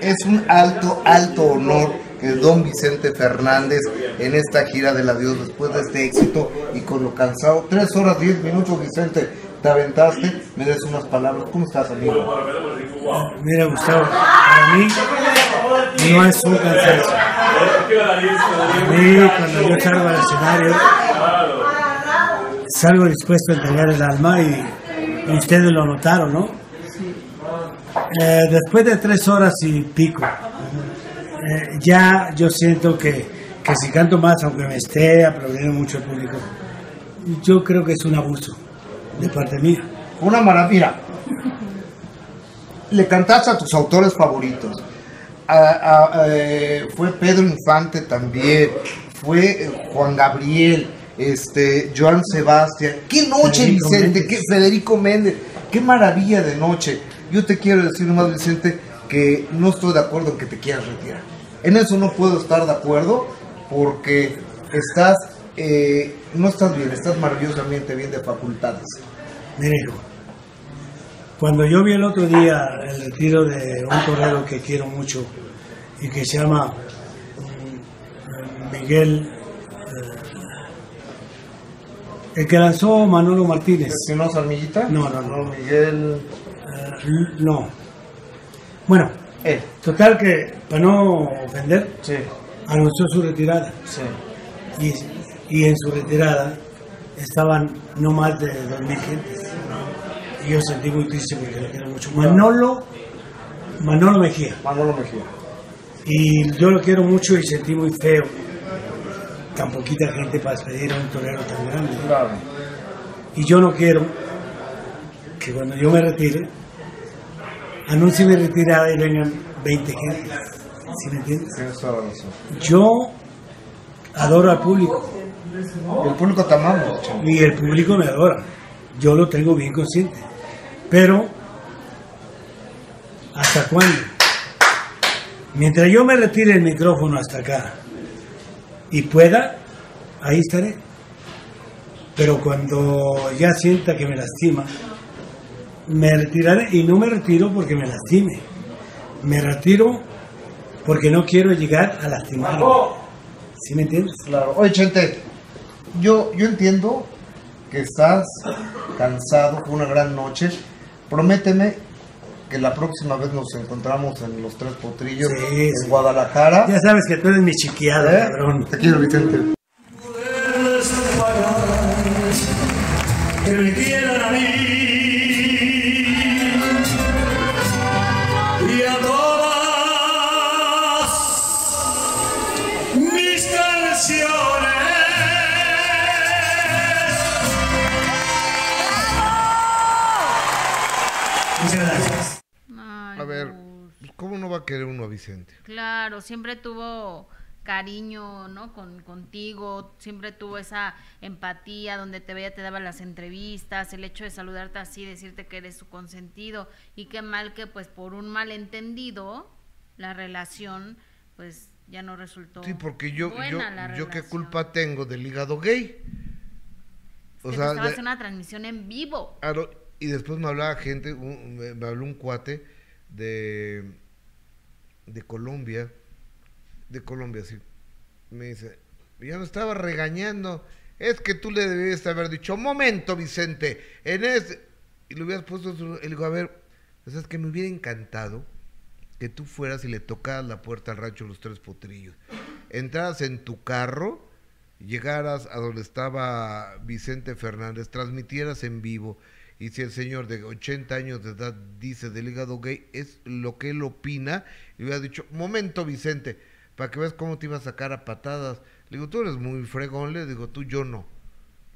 Es un alto, alto honor que don Vicente Fernández en esta gira del adiós después de este éxito y con lo cansado, tres horas, diez minutos Vicente, te aventaste, me des unas palabras, ¿cómo estás amigo? Mira, Gustavo, para mí no es un cansancio. A mí, cuando yo salgo al escenario, salgo dispuesto a entregar el alma y, y ustedes lo notaron, ¿no? Eh, después de tres horas y pico, eh, ya yo siento que, que si canto más, aunque me esté aplaudiendo mucho el público, yo creo que es un abuso de parte mía. Una maravilla. Le cantaste a tus autores favoritos. A- a- eh, fue Pedro Infante también. Fue Juan Gabriel. Este, Joan Sebastián. ¡Qué noche, Federico Vicente! Méndez. ¡Qué Federico Méndez! ¡Qué maravilla de noche! Yo te quiero decir nomás, Vicente, que no estoy de acuerdo en que te quieras retirar. En eso no puedo estar de acuerdo porque estás, eh, no estás bien, estás maravillosamente bien de facultades. Mire, cuando yo vi el otro día el retiro de un torero que quiero mucho y que se llama mm, Miguel, eh, el que lanzó Manolo Martínez. ¿Espinosa Armillita? No, no, no. Miguel. Eh, no. Bueno, Él. total que, para no ofender, Sí, anunció su retirada. sí. Y, y en su retirada estaban no más de 2.000 gentes. Y yo sentí muy triste porque lo quiero mucho. Manolo, Manolo Mejía. Manolo Mejía. Y yo lo quiero mucho y sentí muy feo. Tan poquita gente para despedir a un torero tan grande. Claro. Y yo no quiero que cuando yo me retire, anuncie mi retirada y vengan 20 gentes. ¿Sí me entiendes? Yo adoro al público. El público te amamos. Y el público me adora. Yo lo tengo bien consciente. Pero, ¿hasta cuándo? Mientras yo me retire el micrófono hasta acá y pueda, ahí estaré. Pero cuando ya sienta que me lastima, me retiraré y no me retiro porque me lastime. Me retiro porque no quiero llegar a lastimarme. ¿Sí me entiendes? Claro. Oye, Chente, yo, yo entiendo que estás cansado, fue una gran noche. Prométeme que la próxima vez nos encontramos en los Tres Potrillos Sí, en sí. Guadalajara. Ya sabes que tú eres mi chiquiada, ¿Eh? cabrón. Te quiero, Vicente. Que a querer uno a Vicente? Claro, siempre tuvo cariño, ¿no? Con, contigo, siempre tuvo esa empatía, donde te veía, te daba las entrevistas, el hecho de saludarte así, decirte que eres su consentido, y qué mal que pues por un malentendido la relación pues ya no resultó Sí, porque yo, yo, la yo qué culpa tengo del hígado gay. Es que te estaba haciendo una transmisión en vivo. Claro, y después me hablaba gente, un- me habló un cuate de, de Colombia, de Colombia, sí. Me dice, ya no estaba regañando, es que tú le debías haber dicho, momento, Vicente, en ese... Y le hubieras puesto, su- y le a ver, pues es que me hubiera encantado que tú fueras y le tocaras la puerta al rancho Los Tres Potrillos. Entraras en tu carro, llegaras a donde estaba Vicente Fernández, transmitieras en vivo, y si el señor de 80 años de edad dice del hígado gay, es lo que él opina, y hubiera dicho, momento Vicente, para que veas cómo te iba a sacar a patadas. Le digo, tú eres muy fregón, le digo, tú yo no.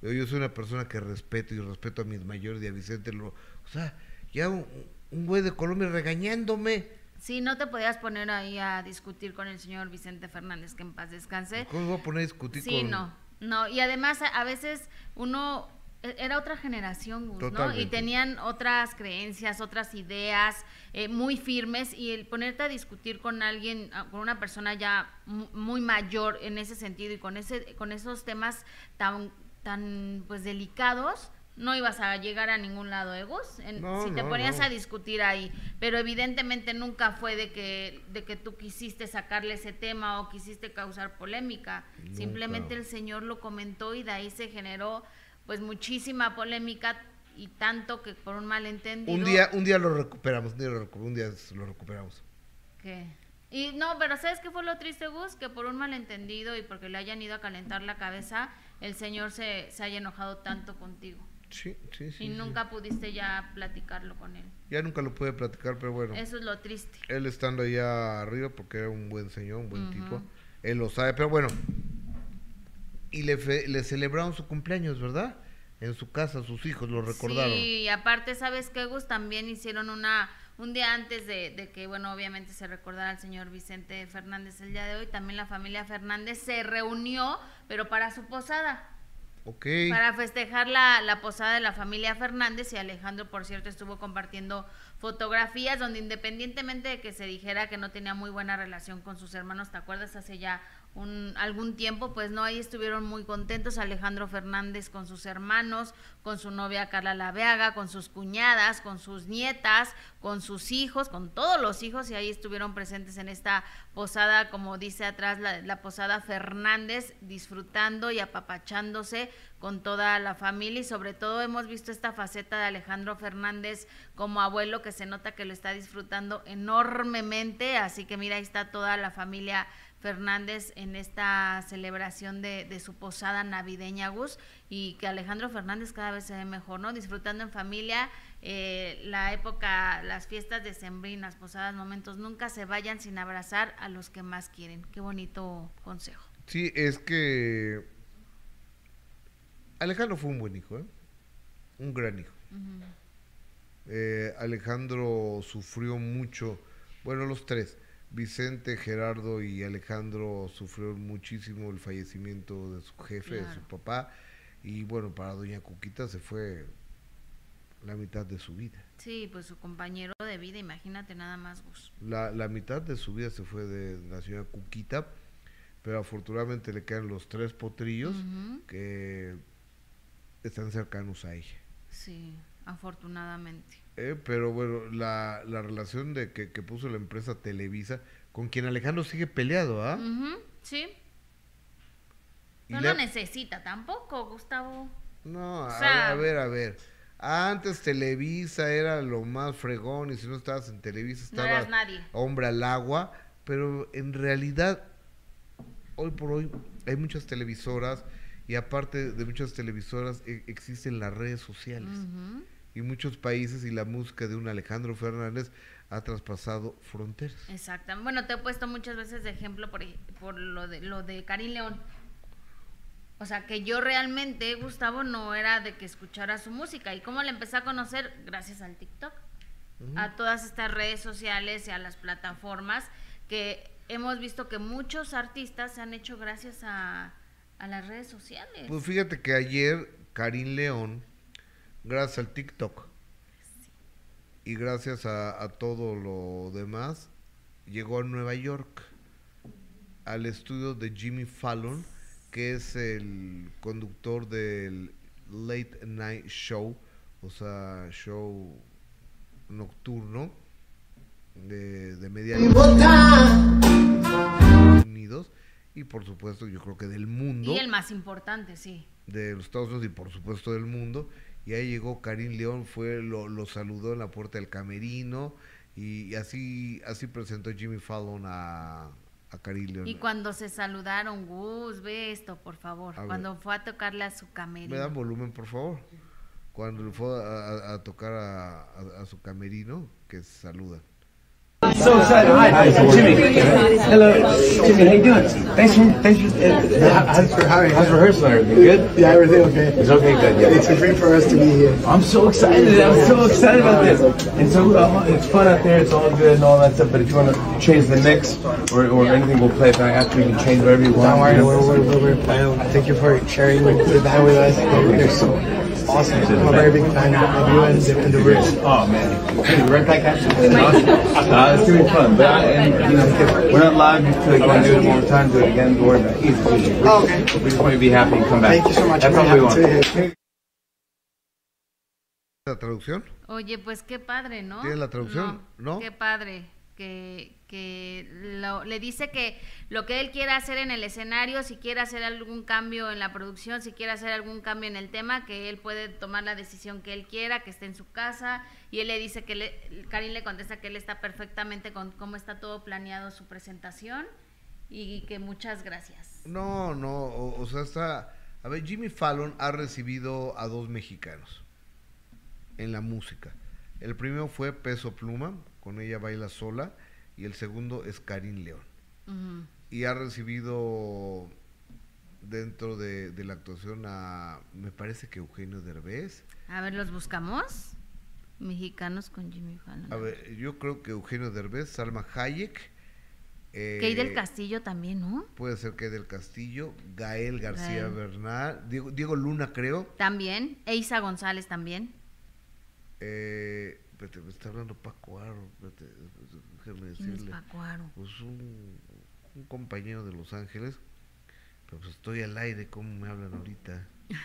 Yo, yo soy una persona que respeto y respeto a mis mayores y a Vicente. Lo, o sea, ya un, un güey de Colombia regañándome. Sí, no te podías poner ahí a discutir con el señor Vicente Fernández, que en paz descanse. ¿Cómo me voy a poner a discutir Sí, con.? no, no, y además a, a veces uno era otra generación, Gus, ¿no? Y tenían otras creencias, otras ideas eh, muy firmes y el ponerte a discutir con alguien, ah, con una persona ya mu- muy mayor en ese sentido y con ese, con esos temas tan, tan, pues delicados. No ibas a llegar a ningún lado, ¿eh, Gus? En- No, si te no, ponías no. a discutir ahí, pero evidentemente nunca fue de que, de que tú quisiste sacarle ese tema o quisiste causar polémica. Nunca. Simplemente el señor lo comentó y de ahí se generó pues muchísima polémica y tanto que por un malentendido. Un día, un día lo recuperamos, un día lo, recu- un día lo recuperamos. que- Y no, pero ¿sabes qué fue lo triste, Gus? Que por un malentendido y porque le hayan ido a calentar la cabeza, el señor se, se haya enojado tanto contigo. Sí, sí, sí. y sí. nunca pudiste ya platicarlo con él. Ya nunca lo pude platicar, pero bueno. Eso es lo triste. Él estando allá arriba, porque era un buen señor, un buen Ujú. tipo. Él lo sabe, pero bueno. Y le, fe- le celebraron su cumpleaños, ¿verdad? En su casa, sus hijos lo recordaron. Sí, y aparte, ¿sabes qué, Gus? También hicieron una, un día antes de, de que, bueno, obviamente se recordara al señor Vicente Fernández el día de hoy, también la familia Fernández se reunió, pero para su posada, Ok. para festejar la, la posada de la familia Fernández y Alejandro, por cierto, estuvo compartiendo fotografías donde independientemente de que se dijera que no tenía muy buena relación con sus hermanos, ¿te acuerdas? Hace ya un, algún tiempo, pues no, ahí estuvieron muy contentos Alejandro Fernández con sus hermanos, con su novia Carla Laveaga, con sus cuñadas, con sus nietas, con sus hijos, con todos los hijos y ahí estuvieron presentes en esta posada, como dice atrás la, la posada Fernández, disfrutando y apapachándose con toda la familia y sobre todo hemos visto esta faceta de Alejandro Fernández como abuelo que se nota que lo está disfrutando enormemente, así que mira, ahí está toda la familia Fernández en esta celebración de, de su posada navideña, Gus, y que Alejandro Fernández cada vez se ve mejor, ¿no? Disfrutando en familia, eh, la época, las fiestas decembrinas, posadas, momentos, nunca se vayan sin abrazar a los que más quieren. Qué bonito consejo. Sí, es que Alejandro fue un buen hijo, ¿eh? Un gran hijo. Eh, Alejandro sufrió mucho, bueno, los tres, Vicente, Gerardo y Alejandro sufrieron muchísimo el fallecimiento de su jefe, de su papá, y bueno, para doña Cuquita se fue la mitad de su vida. Sí, pues su compañero de vida, imagínate nada más, Gus. La, la mitad de su vida se fue de la señora Cuquita, pero afortunadamente le quedan los tres potrillos que están cercanos a ella. Sí, afortunadamente. Eh, pero bueno, la, la relación de que, que puso la empresa Televisa, con quien Alejandro sigue peleado, ¿ah? Sí, no lo ha- necesita tampoco, Gustavo. No, a, sea- a ver, a ver. Antes Televisa era lo más fregón y si no estabas en Televisa No estabas eras nadie. hombre al agua, pero en realidad hoy por hoy hay muchas televisoras y aparte de muchas televisoras e- existen las redes sociales Ujú. Y muchos países y la música de un Alejandro Fernández ha traspasado fronteras. Exacto. Bueno, te he puesto muchas veces de ejemplo por, por lo de lo de Karim León. O sea, que yo realmente, Gustavo, no era de que escuchara su música. ¿Y cómo la empecé a conocer? Gracias al TikTok. A todas estas redes sociales y a las plataformas que hemos visto que muchos artistas se han hecho gracias a, a las redes sociales. Pues fíjate que ayer Karim León, gracias al TikTok y gracias a, a todo lo demás, llegó a Nueva York, al estudio de Jimmy Fallon, que es el conductor del Late Night Show, o sea, show nocturno de, de medianoche Unidos y por supuesto yo creo que del mundo y el más importante, sí. de los Estados Unidos y por supuesto del mundo. Y ahí llegó Karim León, fue, lo, lo saludó en la puerta del camerino y, así, así presentó Jimmy Fallon a, a Karim León. Y cuando se saludaron, Gus, ve esto, por favor. A ver. cuando fue a tocarle a su camerino. ¿Me dan volumen, por favor? Cuando fue a, tocar a, a- a su camerino, que se saluda. So excited. Hi, Jimmy. Hello. Jimmy, how you doing? Thanks for, thanks for, uh, how's, how's, how's rehearsal and everything? Good? Yeah, everything okay. It's okay, good, yeah. It's a treat for us to be here. I'm so excited. I'm so excited about this. And so uh, it's fun out there. It's all good and all that stuff. But if you want to change the mix or, or anything, we'll play it back after. You can change whatever you want. Don't worry, we're, we're, we're, we're, thank you for sharing the band with us. They're so awesome. I'm a very big fan of you and the, and the Roots. Oh man, Hey, right back at you. Uh, it's gonna be fun, but I, and, you know, we're not live. If you feel like want to do it one more time, do it again. Don't worry about it. Easy, easy. We Oh, just- We just want you to be happy and come back. Thank you so much. That's I'm all we want. to ¿La traducción? Oye, pues qué padre, ¿no? ¿Tienes la traducción? ¿No? Qué padre. Que, que lo- le dice que lo que él quiera hacer en el escenario, si quiere hacer algún cambio en la producción, si quiere hacer algún cambio en el tema, que él puede tomar la decisión que él quiera, que esté en su casa. Y él le dice que, le, Karim le contesta que él está perfectamente con cómo está todo planeado su presentación y que muchas gracias. No, no, o, o sea, está... A ver, Jimmy Fallon ha recibido a dos mexicanos en la música. El primero fue Peso Pluma, con ella baila sola, y el segundo es Karim León. Y ha recibido dentro de, de la actuación a, me parece que Eugenio Derbez. A ver, ¿los buscamos? Mexicanos con Jimmy Fallon. A ver, yo creo que Eugenio Derbez, Salma Hayek. eh, Key del Castillo también, ¿no? Puede ser que del Castillo, Gael García Gael. Bernal, Diego, Diego Luna creo. También. Eisa González también. Eh, espérate, me está hablando Paco Aro, espérate, déjame ¿Quién es decirle. Paco Aro? Pues un, un compañero de Los Ángeles, pero pues estoy al aire, ¿cómo me hablan ahorita?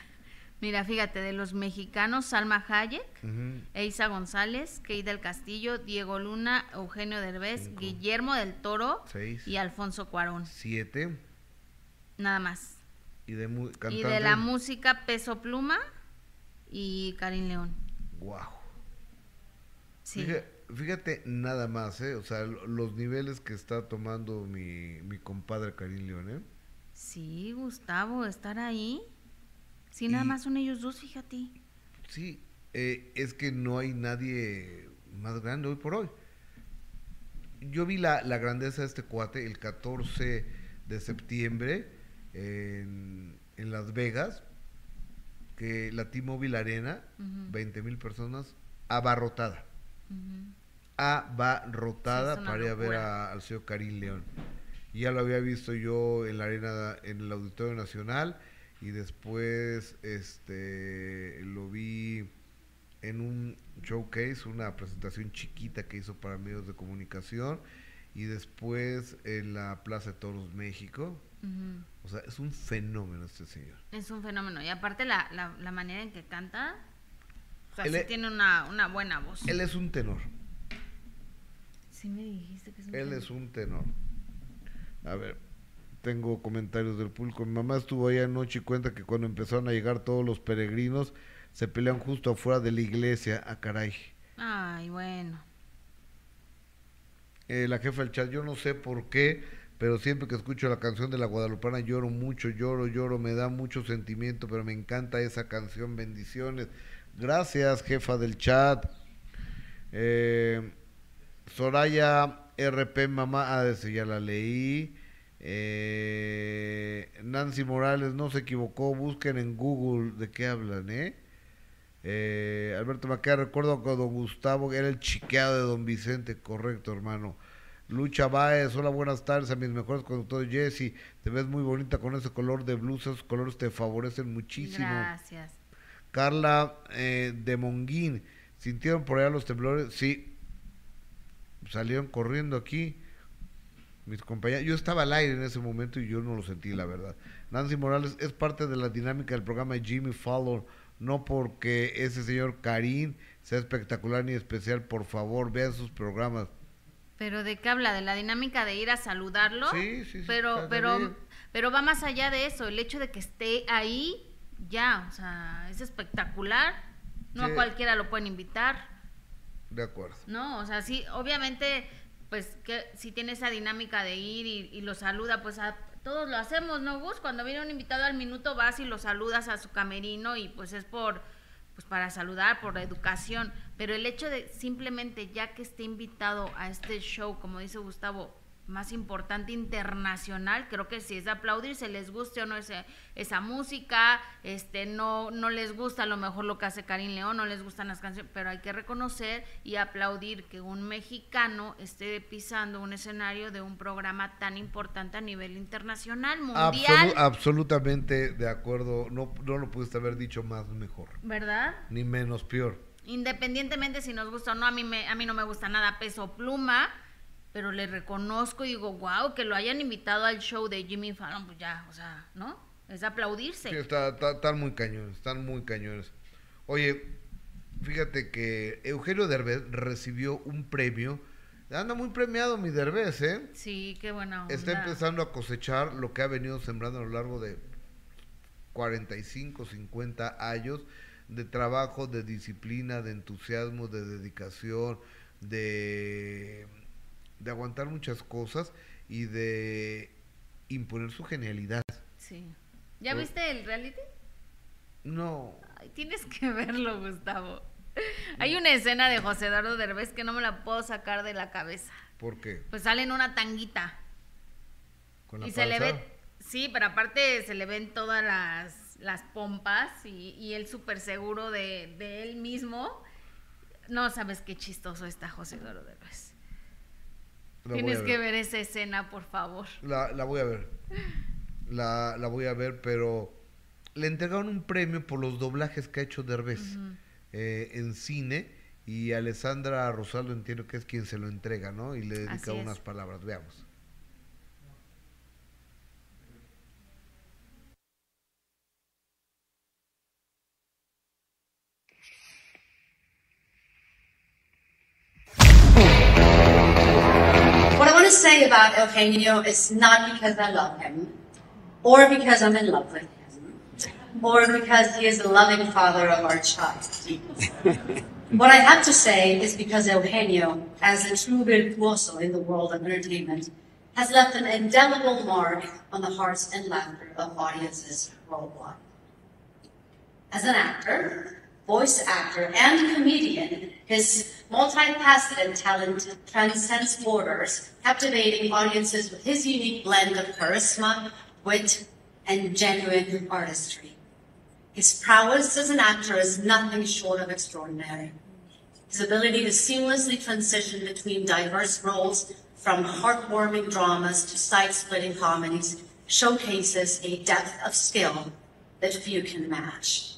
Mira, fíjate, de los mexicanos, Salma Hayek. Eisa González, Key del Castillo, Diego Luna, Eugenio Derbez, Guillermo del Toro Seis. y Alfonso Cuarón. Siete. Nada más. Y de, mu- Y de la música, Peso Pluma y Karim León. Guau. Sí. Fíjate, fíjate nada más, ¿eh? O sea, lo- los niveles que está tomando mi, mi compadre Karim León, ¿eh? Sí, Gustavo, estar ahí. Sí, nada Y- más son ellos dos, fíjate. Sí, eh, es que no hay nadie más grande hoy por hoy. Yo vi la, la grandeza de este cuate el 14 de septiembre en, en Las Vegas, que la T-Mobile Arena. 20 mil personas, abarrotada. Ujú. Abarrotada Sí, para ir a ver a- al señor Karim León. Ya lo había visto yo en la arena, en el Auditorio Nacional, y después este lo vi en un showcase, una presentación chiquita que hizo para medios de comunicación, y después en la Plaza de Toros México. O sea, es un fenómeno este señor. Es un fenómeno. Y aparte la, la, la manera en que canta, o sea, Él sí es- tiene una, una buena voz. Él es un tenor. Sí me dijiste que es un Él tenor. es un tenor. A ver, tengo comentarios del público. Mi mamá estuvo ahí anoche y cuenta que cuando empezaron a llegar todos los peregrinos, se pelean justo afuera de la iglesia. Ah, caray. Ay, bueno. Eh, la jefa del chat, yo no sé por qué, pero siempre que escucho la canción de la Guadalupana lloro mucho, lloro, lloro, me da mucho sentimiento, pero me encanta esa canción. Bendiciones. Gracias, jefa del chat. Eh, Soraya RP Mamá, ah, ese ya la leí. Eh, Nancy Morales no se equivocó, busquen en Google de qué hablan, ¿eh? eh Alberto Maquia, recuerdo que don Gustavo era el chiqueado de don Vicente, correcto, hermano. Lucha Baez, hola, buenas tardes a mis mejores conductores. Jessy, te ves muy bonita con ese color de blusa, esos colores te favorecen muchísimo. Gracias. Carla eh, de Monguín, ¿sintieron por allá los temblores? Sí, salieron corriendo aquí mis compañeros. Yo estaba al aire en ese momento y yo no lo sentí, la verdad. Nancy Morales es parte de la dinámica del programa Jimmy Fallon, no porque ese señor Karim sea espectacular ni especial, por favor, vean sus programas. Pero de qué habla, de la dinámica de ir a saludarlo. Sí, sí, sí. Pero, pero, pero va más allá de eso. El hecho de que esté ahí, ya, o sea, es espectacular. No a cualquiera lo pueden invitar. De acuerdo. No, o sea, sí, obviamente pues que si tiene esa dinámica de ir y, lo saluda, pues a, todos lo hacemos, ¿no, Gus? Cuando viene un invitado al minuto vas y lo saludas a su camerino y pues es por pues para saludar, por la educación, pero el hecho de simplemente ya que esté invitado a este show, como dice Gustavo, más importante internacional, creo que si es de aplaudir, se les guste o no ese, esa música, este no no les gusta a lo mejor lo que hace Karim León, no les gustan las canciones, pero hay que reconocer y aplaudir que un mexicano esté pisando un escenario de un programa tan importante a nivel internacional, mundial. absolutamente de acuerdo, no, no lo pudiste haber dicho más mejor. ¿Verdad? Ni menos peor. Independientemente si nos gusta o no, a mí, me, a mí no me gusta nada peso pluma, pero le reconozco y digo, wow, que lo hayan invitado al show de Jimmy Fallon, pues ya, o sea, ¿no? Es aplaudirse. Sí, están muy cañones, están muy cañones. Oye, fíjate que Eugenio Derbez recibió un premio. Anda muy premiado mi Derbez, ¿eh? Sí, qué buena onda. Está empezando a cosechar lo que ha venido sembrando a lo largo de 45, 50 años de trabajo, de disciplina, de entusiasmo, de dedicación, de de aguantar muchas cosas y de imponer su genialidad. Sí. ¿Ya viste el reality? No. Ay, tienes que verlo, Gustavo. Hay una escena de José Eduardo Derbez que no me la puedo sacar de la cabeza. ¿Por qué? Pues sale en una tanguita. ¿Con la y se le ve, sí, pero aparte se le ven todas las, las pompas y, y él súper seguro de, de él mismo. No sabes qué chistoso está José Eduardo Derbez. Tienes que ver esa escena, por favor. La, voy a ver. La, voy a ver, pero le entregaron un premio por los doblajes que ha hecho Derbez eh, en cine y Alessandra Rosaldo entiendo que es quien se lo entrega, ¿no? Y le dedica unas palabras. Veamos. Say about Eugenio is not because I love him, or because I'm in love with him, or because he is the loving father of our child. what I have to say is because Eugenio, as a true virtuoso in the world of entertainment, has left an indelible mark on the hearts and laughter of audiences worldwide. As an actor, voice actor, and comedian, his multifaceted talent transcends borders, captivating audiences with his unique blend of charisma, wit, and genuine artistry. His prowess as an actor is nothing short of extraordinary. His ability to seamlessly transition between diverse roles, from heartwarming dramas to side-splitting comedies, showcases a depth of skill that few can match.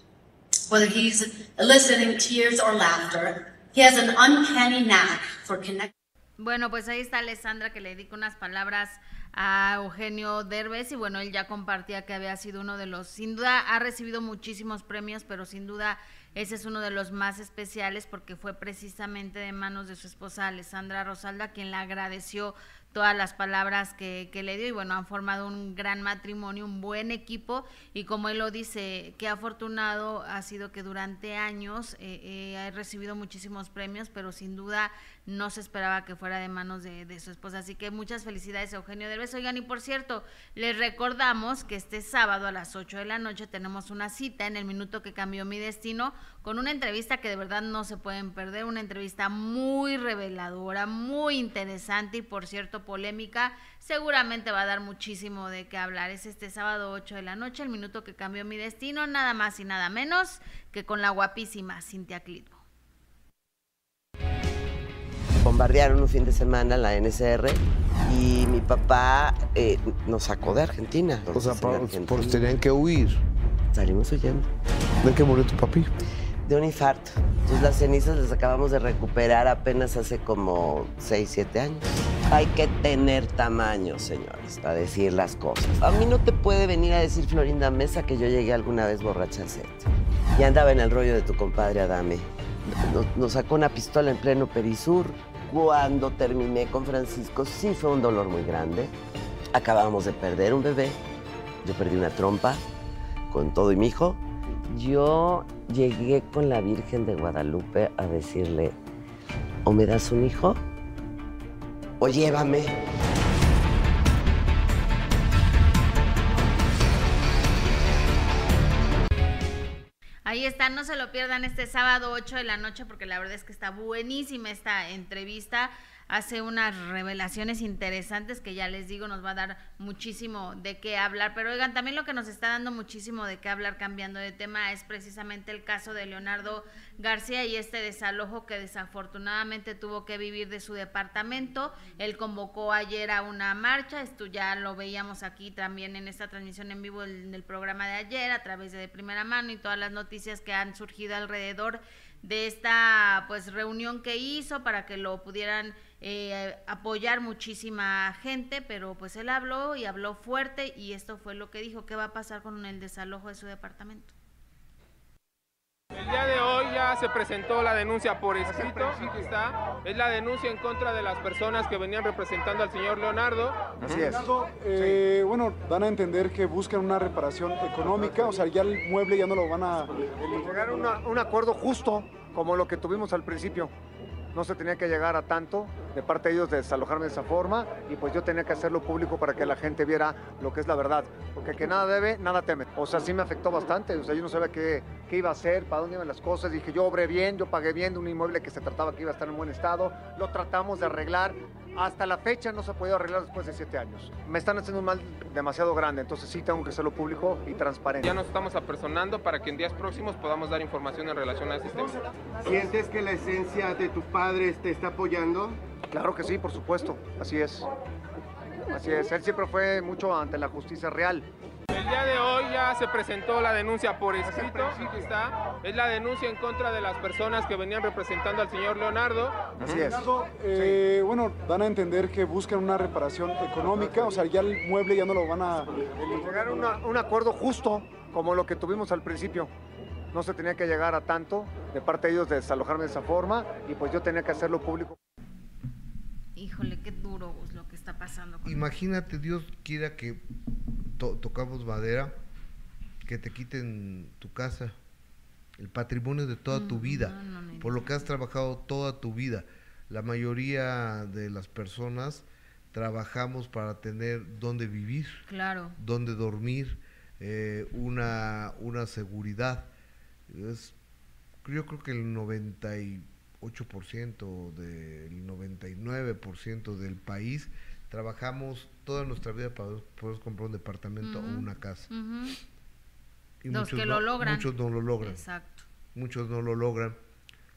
Whether he's eliciting tears or laughter, he has an uncanny knack for connecting. Bueno, pues ahí está Alessandra que le dedica unas palabras a Eugenio Derbez y bueno, él ya compartía que había sido uno de los, sin duda ha recibido muchísimos premios, pero sin duda ese es uno de los más especiales porque fue precisamente de manos de su esposa Alessandra Rosalda quien le agradeció todas las palabras que, le dio y bueno, han formado un gran matrimonio, un buen equipo y como él lo dice, qué afortunado ha sido que durante años eh, eh, ha recibido muchísimos premios, pero sin duda no se esperaba que fuera de manos de, de su esposa. Así que muchas felicidades Eugenio Derbez. Oigan, y por cierto, les recordamos que este sábado a las 8 de la noche tenemos una cita en el minuto que cambió mi destino con una entrevista que de verdad no se pueden perder, una entrevista muy reveladora, muy interesante y por cierto polémica, seguramente va a dar muchísimo de qué hablar. Es este sábado 8 de la noche, el minuto que cambió mi destino, nada más y nada menos que con la guapísima Cintia Clitbo. Bombardearon un fin de semana la NSR y mi papá eh, nos sacó de Argentina. O sea, por, Argentina. por tenían que huir. Salimos huyendo. ¿De qué murió tu papi? De un infarto. Entonces las cenizas las acabamos de recuperar apenas hace como 6, 7 años. Hay que tener tamaño, señores, para decir las cosas. A mí no te puede venir a decir Florinda Mesa que yo llegué alguna vez borracha al set. Y andaba en el rollo de tu compadre Adame. Nos, nos sacó una pistola en pleno Perisur. Cuando terminé con Francisco, sí fue un dolor muy grande. Acabábamos de perder un bebé. Yo perdí una trompa con todo y mi hijo. Yo llegué con la Virgen de Guadalupe a decirle, o me das un hijo o llévame. Ahí está, no se lo pierdan este sábado 8 de la noche porque la verdad es que está buenísima esta entrevista hace unas revelaciones interesantes que ya les digo nos va a dar muchísimo de qué hablar. Pero oigan, también lo que nos está dando muchísimo de qué hablar cambiando de tema es precisamente el caso de Leonardo García y este desalojo que desafortunadamente tuvo que vivir de su departamento. Él convocó ayer a una marcha, esto ya lo veíamos aquí también en esta transmisión en vivo en el programa de ayer a través de, de primera mano y todas las noticias que han surgido alrededor de esta pues reunión que hizo para que lo pudieran eh, apoyar muchísima gente, pero pues él habló y habló fuerte y esto fue lo que dijo, ¿qué va a pasar con el desalojo de su departamento? El día de hoy ya se presentó la denuncia por escrito, está, es la denuncia en contra de las personas que venían representando al señor Leonardo. Así es. Eh, bueno, dan a entender que buscan una reparación económica, o sea, ya el mueble ya no lo van a... Llegar a un acuerdo justo, como lo que tuvimos al principio no se tenía que llegar a tanto de parte de ellos de desalojarme de esa forma y pues yo tenía que hacerlo público para que la gente viera lo que es la verdad, porque que nada debe, nada teme. O sea, sí me afectó bastante, o sea, yo no sabía qué, qué iba a hacer, para dónde iban las cosas, dije yo obré bien, yo pagué bien de un inmueble que se trataba que iba a estar en buen estado, lo tratamos de arreglar, hasta la fecha no se ha podido arreglar después de siete años. Me están haciendo un mal demasiado grande, entonces sí tengo que hacerlo público y transparente. Ya nos estamos apersonando para que en días próximos podamos dar información en relación a ese tema. ¿Sientes que la esencia de tu padre te está apoyando? Claro que sí, por supuesto, así es. Así es, él siempre fue mucho ante la justicia real. El día de hoy ya se presentó la denuncia por escrito, está, es la denuncia en contra de las personas que venían representando al señor Leonardo. Así es. Eh, bueno, dan a entender que buscan una reparación económica, o sea, ya el mueble ya no lo van a... Llegar a un acuerdo justo, como lo que tuvimos al principio. No se tenía que llegar a tanto de parte de ellos de desalojarme de esa forma y pues yo tenía que hacerlo público. Híjole, qué duro es lo que está pasando. Con Imagínate, Dios quiera que to tocamos madera, que te quiten tu casa, el patrimonio de toda tu vida, no, no, por lo que has trabajado toda tu vida. La mayoría de las personas trabajamos para tener dónde vivir, Claro. dónde dormir, eh, una, una seguridad. Es, yo creo que el 98% del 99% del país trabajamos toda nuestra vida para poder comprar un departamento o una casa. ujú. Y Los muchos que no, lo logran. Muchos no lo logran. Exacto. Muchos no lo logran.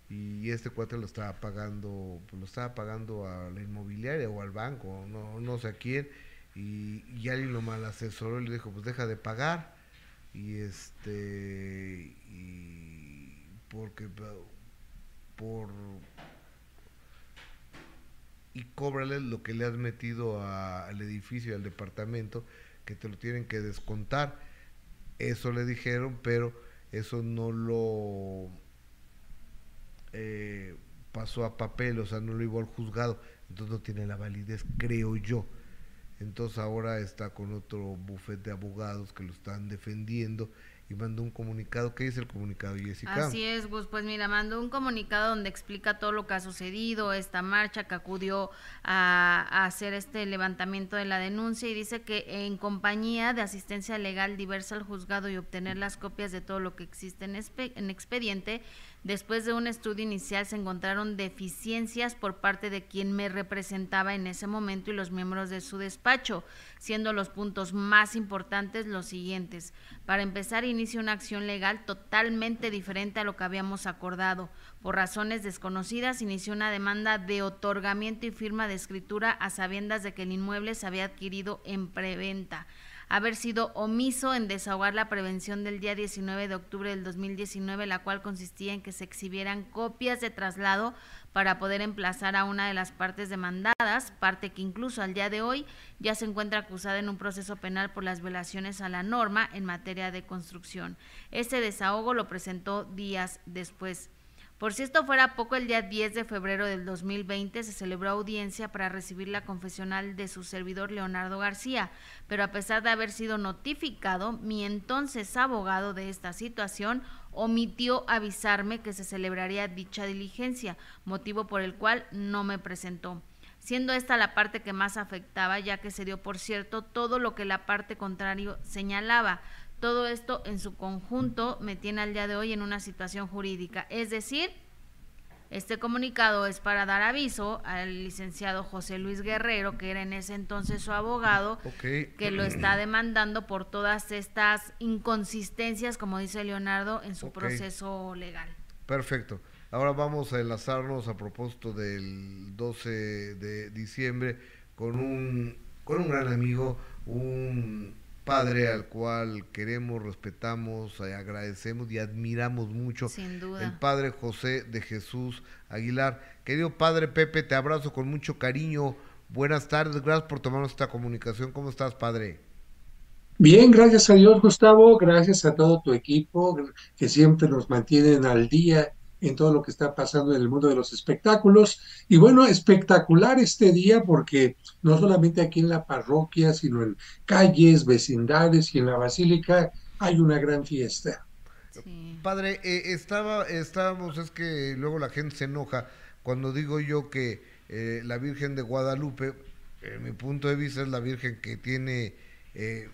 Y este cuate lo estaba pagando, pues lo estaba pagando a la inmobiliaria o al banco, no, no sé a quién. Y, y alguien lo mal asesoró y le dijo, pues deja de pagar. Y este, y porque por y cóbrale lo que le has metido al edificio al departamento que te lo tienen que descontar eso le dijeron pero eso no lo eh, pasó a papel o sea no lo iba al juzgado entonces no tiene la validez, creo yo. Entonces ahora está con otro bufete de abogados que lo están defendiendo y mandó un comunicado. ¿Qué dice el comunicado, Jessica? Así es, Gus. Pues mira, mandó un comunicado donde explica todo lo que ha sucedido, esta marcha que acudió a, hacer este levantamiento de la denuncia y dice que en compañía de asistencia legal diversa al juzgado y obtener las copias de todo lo que existe en expediente, Después de un estudio inicial se encontraron deficiencias por parte de quien me representaba en ese momento y los miembros de su despacho, siendo los puntos más importantes los siguientes. Para empezar, inicia una acción legal totalmente diferente a lo que habíamos acordado. Por razones desconocidas, inició una demanda de otorgamiento y firma de escritura a sabiendas de que el inmueble se había adquirido en preventa haber sido omiso en desahogar la prevención del día 19 de octubre del 2019, la cual consistía en que se exhibieran copias de traslado para poder emplazar a una de las partes demandadas, parte que incluso al día de hoy ya se encuentra acusada en un proceso penal por las violaciones a la norma en materia de construcción. Este desahogo lo presentó días después. Por si esto fuera poco, el día 10 de febrero del 2020 se celebró audiencia para recibir la confesional de su servidor Leonardo García, pero a pesar de haber sido notificado, mi entonces abogado de esta situación omitió avisarme que se celebraría dicha diligencia, motivo por el cual no me presentó. Siendo esta la parte que más afectaba, ya que se dio por cierto todo lo que la parte contrario señalaba, todo esto en su conjunto me tiene al día de hoy en una situación jurídica. Es decir, este comunicado es para dar aviso al licenciado José Luis Guerrero, que era en ese entonces su abogado, que lo está demandando por todas estas inconsistencias, como dice Leonardo, en su proceso legal. Perfecto. Ahora vamos a enlazarnos a propósito del 12 de diciembre con un, con un gran amigo, un padre al cual queremos, respetamos, eh, agradecemos y admiramos mucho. Sin duda. El padre José de Jesús Aguilar. Querido padre Pepe, te abrazo con mucho cariño. Buenas tardes, gracias por tomarnos esta comunicación. ¿Cómo estás, padre? Bien, gracias a Dios, Gustavo. Gracias a todo tu equipo que siempre nos mantienen al día en todo lo que está pasando en el mundo de los espectáculos. Y bueno, espectacular este día porque no solamente aquí en la parroquia, sino en calles, vecindades y en la basílica hay una gran fiesta. Padre, eh, estaba, estábamos, es que luego la gente se enoja cuando digo yo que eh, la Virgen de Guadalupe, en mi punto de vista, es la Virgen que tiene eh,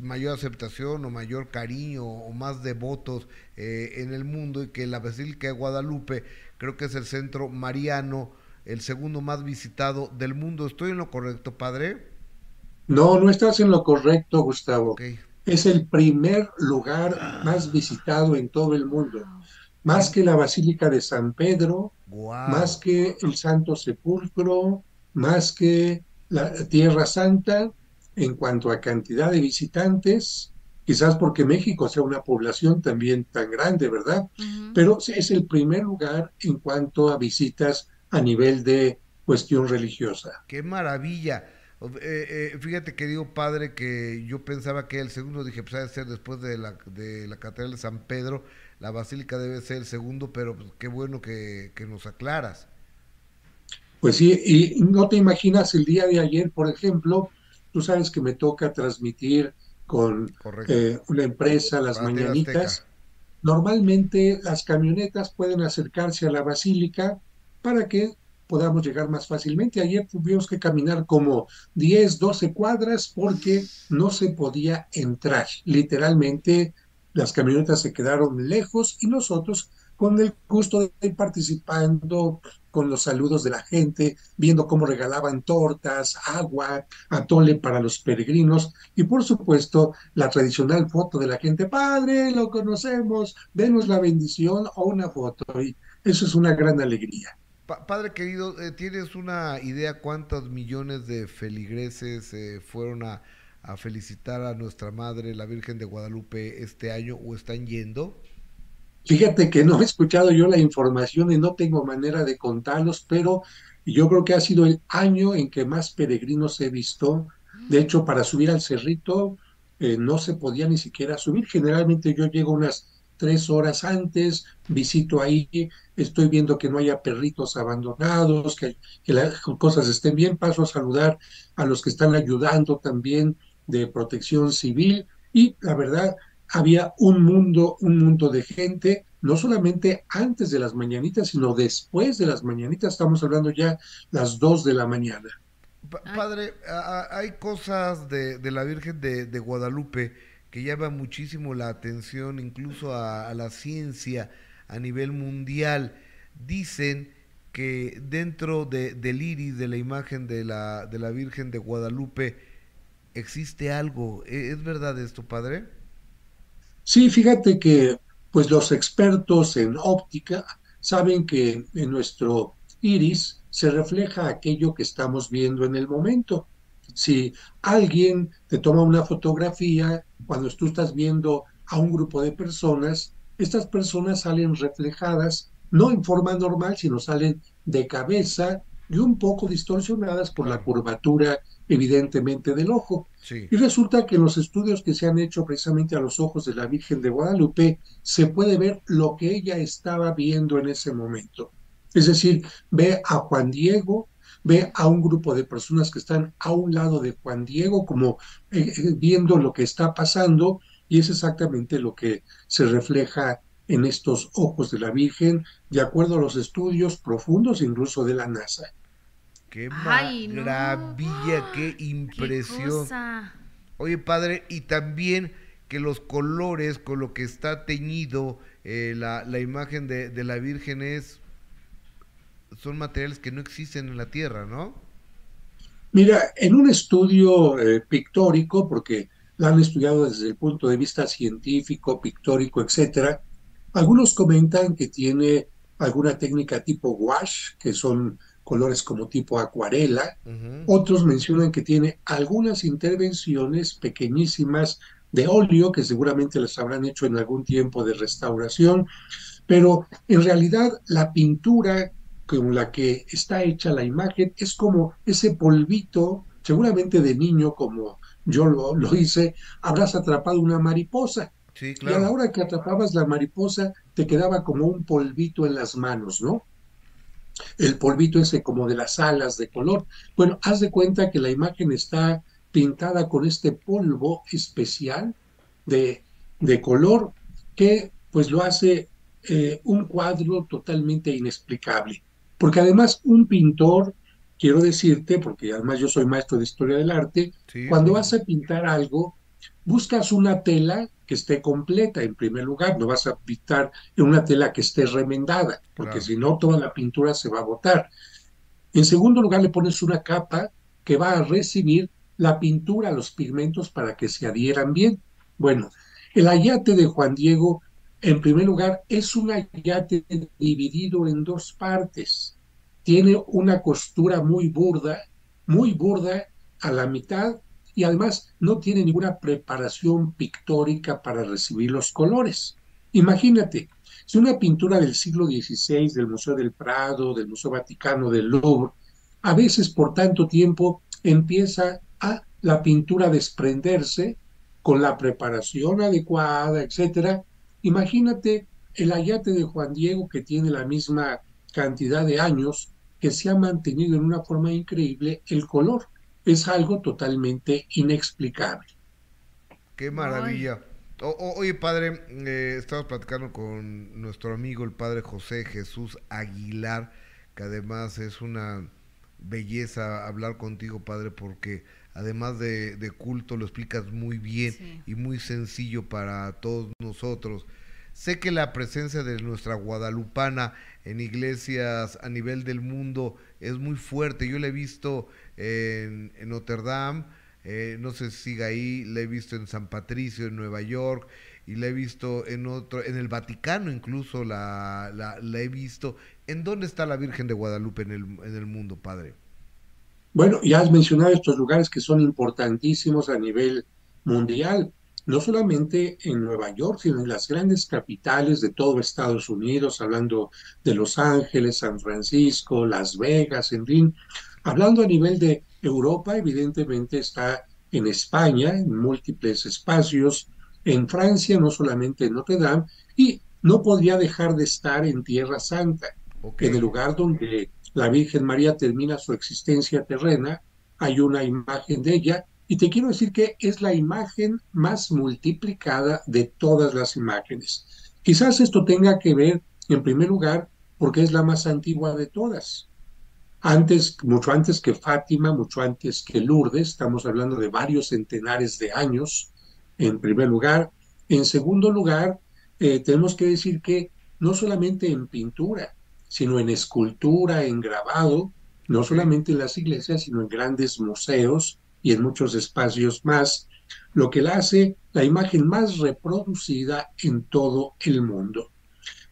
mayor aceptación o mayor cariño o más devotos eh, en el mundo y que la Basílica de Guadalupe creo que es el centro mariano, el segundo más visitado del mundo. ¿Estoy en lo correcto, padre? No, no estás en lo correcto, Gustavo. Es el primer lugar más visitado en todo el mundo. Más que la Basílica de San Pedro, más que el Santo Sepulcro, más que la Tierra Santa, en cuanto a cantidad de visitantes, quizás porque México sea una población también tan grande, ¿verdad? Pero es el primer lugar en cuanto a visitas a nivel de cuestión religiosa. ¡Qué maravilla! Eh, eh, fíjate, querido padre, que yo pensaba que el segundo, dije, pues debe ser después de la, de la Catedral de San Pedro, la Basílica debe ser el segundo, pero pues, qué bueno que, que nos aclaras. Pues sí, y no te imaginas el día de ayer, por ejemplo, Tú sabes que me toca transmitir con eh, una empresa las mañanitas. Normalmente las camionetas pueden acercarse a la basílica para que podamos llegar más fácilmente. Ayer tuvimos que caminar como 10, 12 cuadras porque no se podía entrar. Literalmente las camionetas se quedaron lejos y nosotros con el gusto de ir participando con los saludos de la gente, viendo cómo regalaban tortas, agua, atole para los peregrinos y por supuesto la tradicional foto de la gente, padre, lo conocemos, denos la bendición o una foto y eso es una gran alegría. padre querido, eh, ¿tienes una idea cuántos millones de feligreses eh, fueron a, a felicitar a nuestra Madre, la Virgen de Guadalupe, este año o están yendo? Fíjate que no he escuchado yo la información y no tengo manera de contarlos, pero yo creo que ha sido el año en que más peregrinos he visto. De hecho, para subir al cerrito eh, no se podía ni siquiera subir. Generalmente yo llego unas tres horas antes, visito ahí, estoy viendo que no haya perritos abandonados, que, que las cosas estén bien, paso a saludar a los que están ayudando también de protección civil y la verdad había un mundo, un mundo de gente, no solamente antes de las mañanitas, sino después de las mañanitas, estamos hablando ya las dos de la mañana. padre, hay cosas de, la Virgen de, de Guadalupe que llama muchísimo la atención incluso a, la ciencia a nivel mundial. Dicen que dentro de, del iris de la imagen de la, de la Virgen de Guadalupe existe algo. ¿E, ¿Es verdad esto, padre? Sí, fíjate que pues los expertos en óptica saben que en nuestro iris se refleja aquello que estamos viendo en el momento. Si alguien te toma una fotografía cuando tú estás viendo a un grupo de personas, estas personas salen reflejadas, no en forma normal, sino salen de cabeza y un poco distorsionadas por la curvatura evidentemente del ojo. Y resulta que en los estudios que se han hecho precisamente a los ojos de la Virgen de Guadalupe, se puede ver lo que ella estaba viendo en ese momento. Es decir, ve a Juan Diego, ve a un grupo de personas que están a un lado de Juan Diego, como eh, eh, viendo lo que está pasando, y es exactamente lo que se refleja en estos ojos de la Virgen, de acuerdo a los estudios profundos incluso de la NASA. Qué maravilla, qué impresión. Oye, padre, y también que los colores con lo que está teñido eh, la, la, imagen de, de la Virgen es son materiales que no existen en la Tierra, ¿no? Mira, en un estudio eh, pictórico, porque la han estudiado desde el punto de vista científico, pictórico, etcétera, algunos comentan que tiene alguna técnica tipo wash, que son colores como tipo acuarela. Otros mencionan que tiene algunas intervenciones pequeñísimas de óleo que seguramente las habrán hecho en algún tiempo de restauración, pero en realidad la pintura con la que está hecha la imagen es como ese polvito, seguramente de niño como yo lo, lo hice, habrás atrapado una mariposa. Y a la hora que atrapabas la mariposa te quedaba como un polvito en las manos, ¿no? El polvito ese como de las alas de color. Bueno, haz de cuenta que la imagen está pintada con este polvo especial de, de color que pues lo hace eh, un cuadro totalmente inexplicable. Porque además un pintor, quiero decirte, porque además yo soy maestro de historia del arte, cuando vas a pintar algo, buscas una tela que esté completa en primer lugar, no vas a pintar en una tela que esté remendada, porque si no toda la pintura se va a botar. En segundo lugar le pones una capa que va a recibir la pintura, los pigmentos para que se adhieran bien. Bueno, el ayate de Juan Diego en primer lugar, es un ayate dividido en dos partes. Tiene una costura muy burda, muy burda a la mitad y además no tiene ninguna preparación pictórica para recibir los colores. Imagínate, si una pintura del siglo XVI del Museo del Prado, del Museo Vaticano, del Louvre, a veces por tanto tiempo empieza a la pintura desprenderse con la preparación adecuada, etcétera, Imagínate el ayate de Juan Diego que tiene la misma cantidad de años, que se ha mantenido en una forma increíble el color. Es algo totalmente inexplicable. Qué maravilla. oye, padre, eh, estamos platicando con nuestro amigo el padre José Jesús Aguilar, que además es una belleza hablar contigo, padre, porque además de, culto, lo explicas muy bien y muy sencillo para todos nosotros. Sé que la presencia de nuestra guadalupana en iglesias a nivel del mundo es muy fuerte. Yo la he visto en, Notre Dame, eh, no sé si sigue ahí, la he visto en San Patricio, en Nueva York, y la he visto en otro, en el Vaticano incluso la, la, he visto. ¿En dónde está la Virgen de Guadalupe en el, en el mundo, Padre? Bueno, ya has mencionado estos lugares que son importantísimos a nivel mundial, no solamente en Nueva York, sino en las grandes capitales de todo Estados Unidos, hablando de Los Ángeles, San Francisco, Las Vegas, en fin. Hablando a nivel de Europa, evidentemente está en España, en múltiples espacios, en Francia, no solamente en Notre Dame, y no podría dejar de estar en Tierra Santa, en el lugar donde la Virgen María termina su existencia terrena, hay una imagen de ella, y te quiero decir que es la imagen más multiplicada de todas las imágenes. Quizás esto tenga que ver, en primer lugar, porque es la más antigua de todas. Antes, mucho antes que Fátima, mucho antes que Lourdes, estamos hablando de varios centenares de años, en primer lugar. En segundo lugar, eh, tenemos que decir que no solamente en pintura, sino en escultura, en grabado, no solamente en las iglesias, sino en grandes museos y en muchos espacios más, lo que la hace la imagen más reproducida en todo el mundo.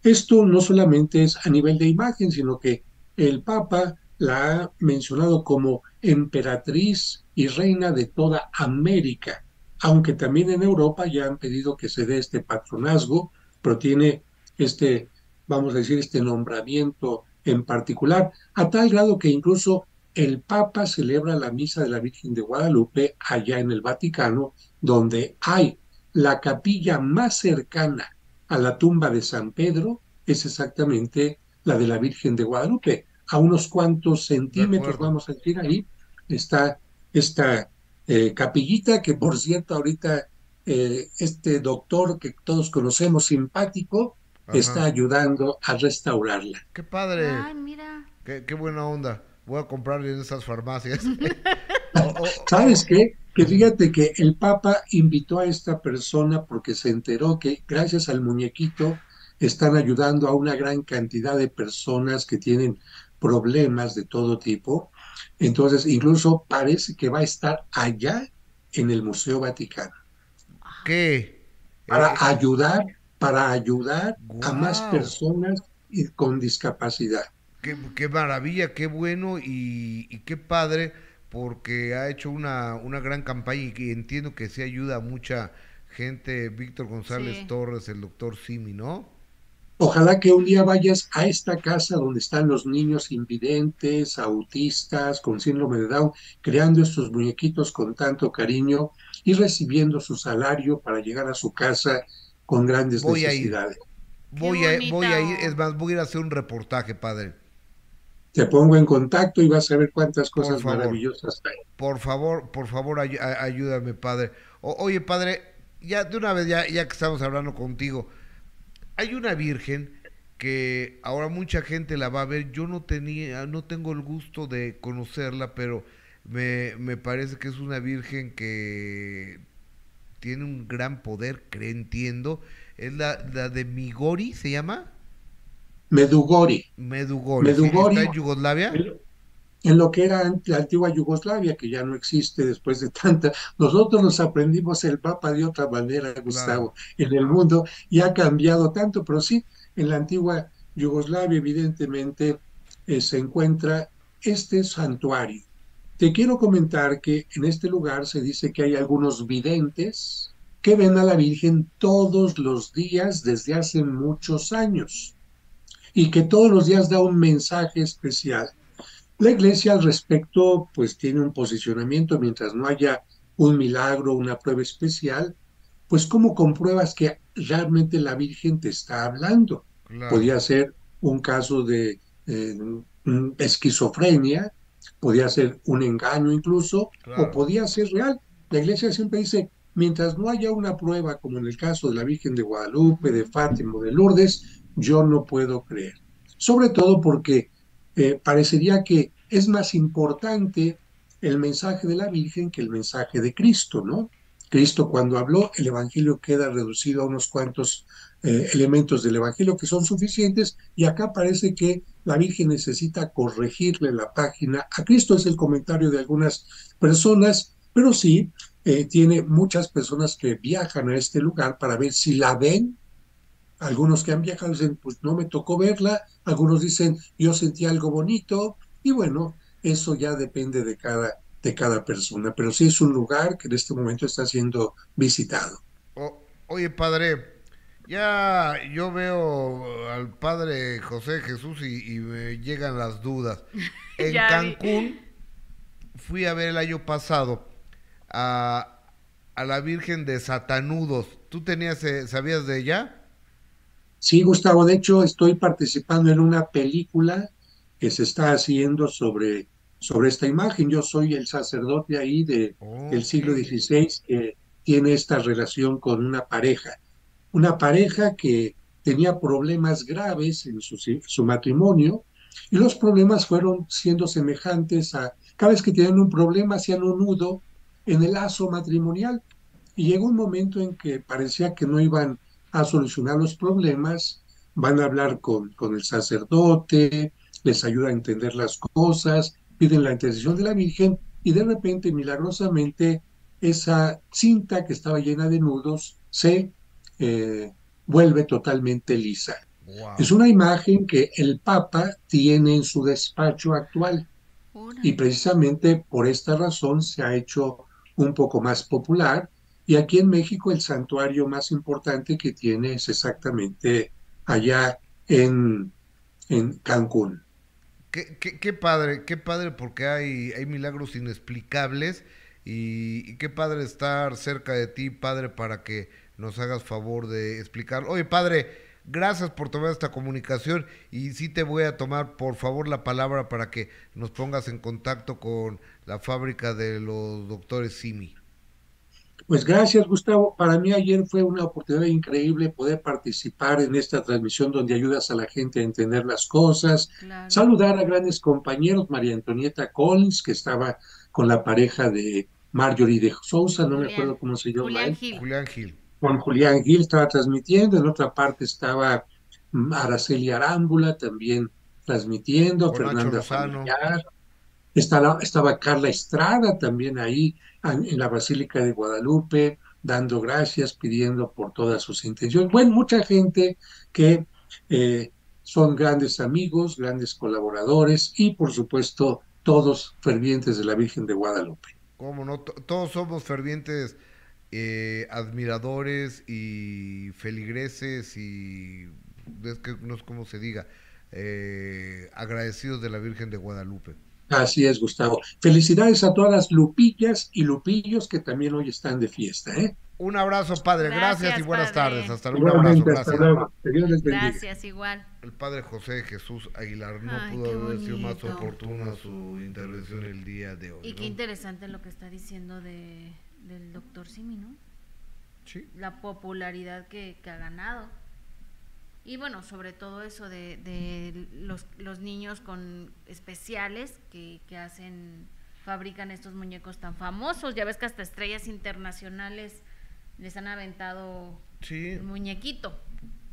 Esto no solamente es a nivel de imagen, sino que el Papa la ha mencionado como emperatriz y reina de toda América, aunque también en Europa ya han pedido que se dé este patronazgo, pero tiene este, vamos a decir, este nombramiento en particular, a tal grado que incluso el Papa celebra la misa de la Virgen de Guadalupe allá en el Vaticano, donde hay la capilla más cercana a la tumba de San Pedro, es exactamente la de la Virgen de Guadalupe. A unos cuantos centímetros, vamos a decir ahí, está esta eh, capillita que, por cierto, ahorita eh, este doctor que todos conocemos, simpático, está ayudando a restaurarla. Qué padre. Qué, buena onda. Voy a comprarle en esas farmacias. ¿Sabes qué? Que fíjate que el Papa invitó a esta persona porque se enteró que gracias al muñequito están ayudando a una gran cantidad de personas que tienen problemas de todo tipo. Entonces, incluso parece que va a estar allá en el Museo Vaticano. ¿Qué? Para eh, ayudar para ayudar a más personas con discapacidad. Qué, maravilla, qué bueno y, qué padre, porque ha hecho una, una gran campaña y entiendo que se ayuda a mucha gente, Víctor González Torres, el doctor Simi, ¿no? Ojalá que un día vayas a esta casa donde están los niños invidentes, autistas, con síndrome de Down, creando estos muñequitos con tanto cariño y recibiendo su salario para llegar a su casa con grandes necesidades. Voy a, voy a ir, es más, voy a ir a hacer un reportaje, padre. Te pongo en contacto y vas a ver cuántas cosas maravillosas hay. Por favor, por favor, ayúdame, padre. oye, padre, ya de una vez, ya, ya que estamos hablando contigo, hay una virgen que ahora mucha gente la va a ver. Yo no tenía, no tengo el gusto de conocerla, pero me, me parece que es una virgen que tiene un gran poder, creo, entiendo. Es la, la de Migori, ¿se llama? Medugori. Medugori. ¿Está en Yugoslavia? En lo que era la antigua Yugoslavia, que ya no existe después de tanta. Nosotros nos aprendimos el Papa de otra manera, Gustavo, en el mundo, y ha cambiado tanto, pero sí, en la antigua Yugoslavia, evidentemente, eh, se encuentra este santuario te quiero comentar que en este lugar se dice que hay algunos videntes que ven a la Virgen todos los días desde hace muchos años y que todos los días da un mensaje especial. La iglesia al respecto pues tiene un posicionamiento mientras no haya un milagro, una prueba especial, pues ¿cómo compruebas que realmente la Virgen te está hablando? Podría ser un caso de eh, esquizofrenia, podía ser un engaño incluso, o podía ser real. La iglesia siempre dice, mientras no haya una prueba, como en el caso de la Virgen de Guadalupe, de Fátima, de Lourdes, yo no puedo creer. Sobre todo porque eh, parecería que es más importante el mensaje de la Virgen que el mensaje de Cristo, ¿no? Cristo cuando habló, el Evangelio queda reducido a unos cuantos eh, elementos del Evangelio que son suficientes y acá parece que la Virgen necesita corregirle la página. A Cristo es el comentario de algunas personas, pero sí eh, tiene muchas personas que viajan a este lugar para ver si la ven. Algunos que han viajado dicen, pues no me tocó verla. Algunos dicen, yo sentí algo bonito. Y bueno, eso ya depende de cada, de cada persona. Pero sí es un lugar que en este momento está siendo visitado. oye, padre, ya yo veo al padre José Jesús y, me llegan las dudas. En Cancún fui a ver el año pasado a, a la Virgen de Satanudos. ¿Tú tenías, eh, sabías de ella? Sí, Gustavo, de hecho estoy participando en una película que se está haciendo sobre, sobre esta imagen. Yo soy el sacerdote ahí de, del siglo XVI que tiene esta relación con una pareja. Una pareja que tenía problemas graves en su, su matrimonio y los problemas fueron siendo semejantes a cada vez que tenían un problema hacían un nudo en el lazo matrimonial y llegó un momento en que parecía que no iban a solucionar los problemas, van a hablar con, con el sacerdote, les ayuda a entender las cosas, piden la intercesión de la Virgen y de repente, milagrosamente, esa cinta que estaba llena de nudos se eh, vuelve totalmente lisa. Es una imagen que el Papa tiene en su despacho actual. Y precisamente por esta razón se ha hecho un poco más popular y aquí en México el santuario más importante que tiene es exactamente allá en, en Cancún. Qué, padre, qué padre porque hay, hay milagros inexplicables y, y, qué padre estar cerca de ti, padre, para que nos hagas favor de explicar. Oye, padre, gracias por tomar esta comunicación y sí te voy a tomar, por favor, la palabra para que nos pongas en contacto con la fábrica de los doctores Simi. Pues gracias, Gustavo. Para mí ayer fue una oportunidad increíble poder participar en esta transmisión donde ayudas a la gente a entender las cosas. Saludar a grandes compañeros, María Antonieta Collins, que estaba con la pareja de Marjorie de Sousa, no me acuerdo cómo se llama. Julián Gil. Julián Gil. Juan Julián Gil estaba transmitiendo, en otra parte estaba Araceli Arámbula también transmitiendo, Fernanda Familiar, estaba, estaba Carla Estrada también ahí en la Basílica de Guadalupe, dando gracias, pidiendo por todas sus intenciones. Bueno, mucha gente que eh, son grandes amigos, grandes colaboradores y por supuesto todos fervientes de la Virgen de Guadalupe. ¿Cómo no? todos somos fervientes eh, admiradores y feligreses y es que no es como se diga, eh, agradecidos de la Virgen de Guadalupe. Así es, Gustavo. Felicidades a todas las lupillas y lupillos que también hoy están de fiesta. ¿eh? Un abrazo, padre. Gracias, y buenas tardes. Hasta luego. Un abrazo. Gracias. Gracias, igual. El padre José Jesús Aguilar no pudo haber sido más oportuna su intervención el día de hoy. Y qué interesante lo que está diciendo de del doctor Simi, ¿no? Sí. La popularidad que, ha ganado. Y bueno, sobre todo eso de, los, los, niños con especiales que, hacen, fabrican estos muñecos tan famosos. Ya ves que hasta estrellas internacionales les han aventado el muñequito.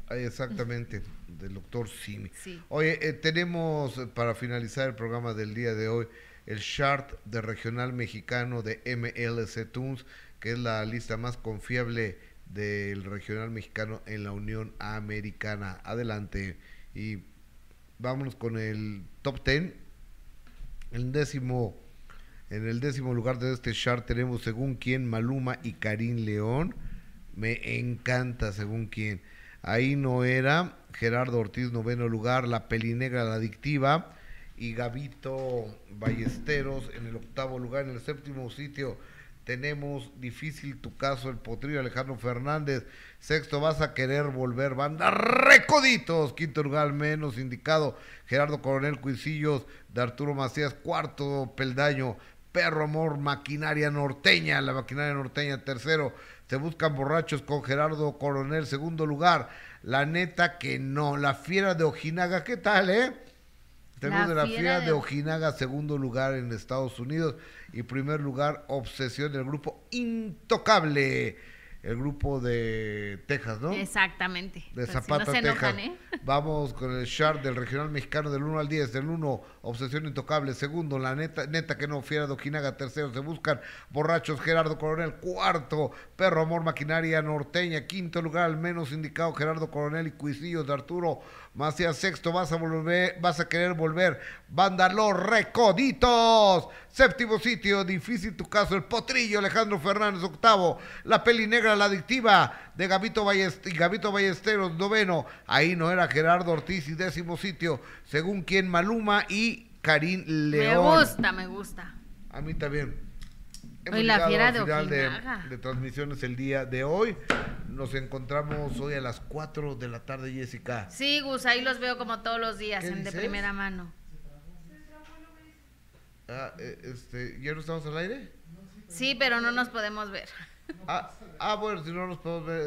exactamente, del doctor Simi. Sí. Oye, eh, tenemos para finalizar el programa del día de hoy el chart de regional mexicano de MLC Tunes, que es la lista más confiable del regional mexicano en la Unión Americana. Adelante. Y vámonos con el top 10. El décimo, en el décimo lugar de este chart tenemos según quién Maluma y Karim León. Me encanta según quién. Ahí no era Gerardo Ortiz, noveno lugar, La Pelinegra, la adictiva y Gavito Ballesteros en el octavo lugar. En el séptimo sitio tenemos difícil tu caso, el potrillo Alejandro Fernández. Sexto, vas a querer volver, banda recoditos. Quinto lugar, menos indicado, Gerardo Coronel Cuisillos de Arturo Macías. Cuarto, peldaño, Perro Amor, Maquinaria Norteña, la Maquinaria Norteña. Tercero, se buscan borrachos con Gerardo Coronel. Segundo lugar, la neta que no, la fiera de Ojinaga. ¿Qué tal, eh? Tenemos de la fiera de... Ojinaga, segundo lugar en Estados Unidos y primer lugar, Obsesión del grupo Intocable, el grupo de Texas, ¿no? Exactamente. De Zapata, Texas. ¿eh? Vamos con el chart del regional mexicano del 1 al 10. Del 1, Obsesión Intocable. Segundo, la neta, neta que no, Fiera de Ojinaga. Tercero, se buscan borrachos, Gerardo Coronel. Cuarto, Perro Amor Maquinaria Norteña. Quinto lugar, al menos indicado, Gerardo Coronel y Cuisillos de Arturo Macías sexto, vas a volver, vas a querer volver. Banda Los Recoditos. Séptimo sitio, difícil tu caso, el Potrillo, Alejandro Fernández, octavo. La Peli Negra, la adictiva de Gabito, Gabito Ballesteros, noveno. Ahí no era Gerardo Ortiz y décimo sitio, según quien Maluma y Karim León. Me gusta, me gusta. A mí también. Hemos Hoy la fiera de final de, transmisiones el día de hoy. Nos encontramos hoy a las 4 de la tarde, Jessica. Sí, Gus, ahí los veo como todos los días, ¿Qué en de primera mano. Ah, eh, este, ¿Ya no estamos al aire? Sí, pero no nos podemos ver. Ah, ah, bueno, si no nos podemos ver.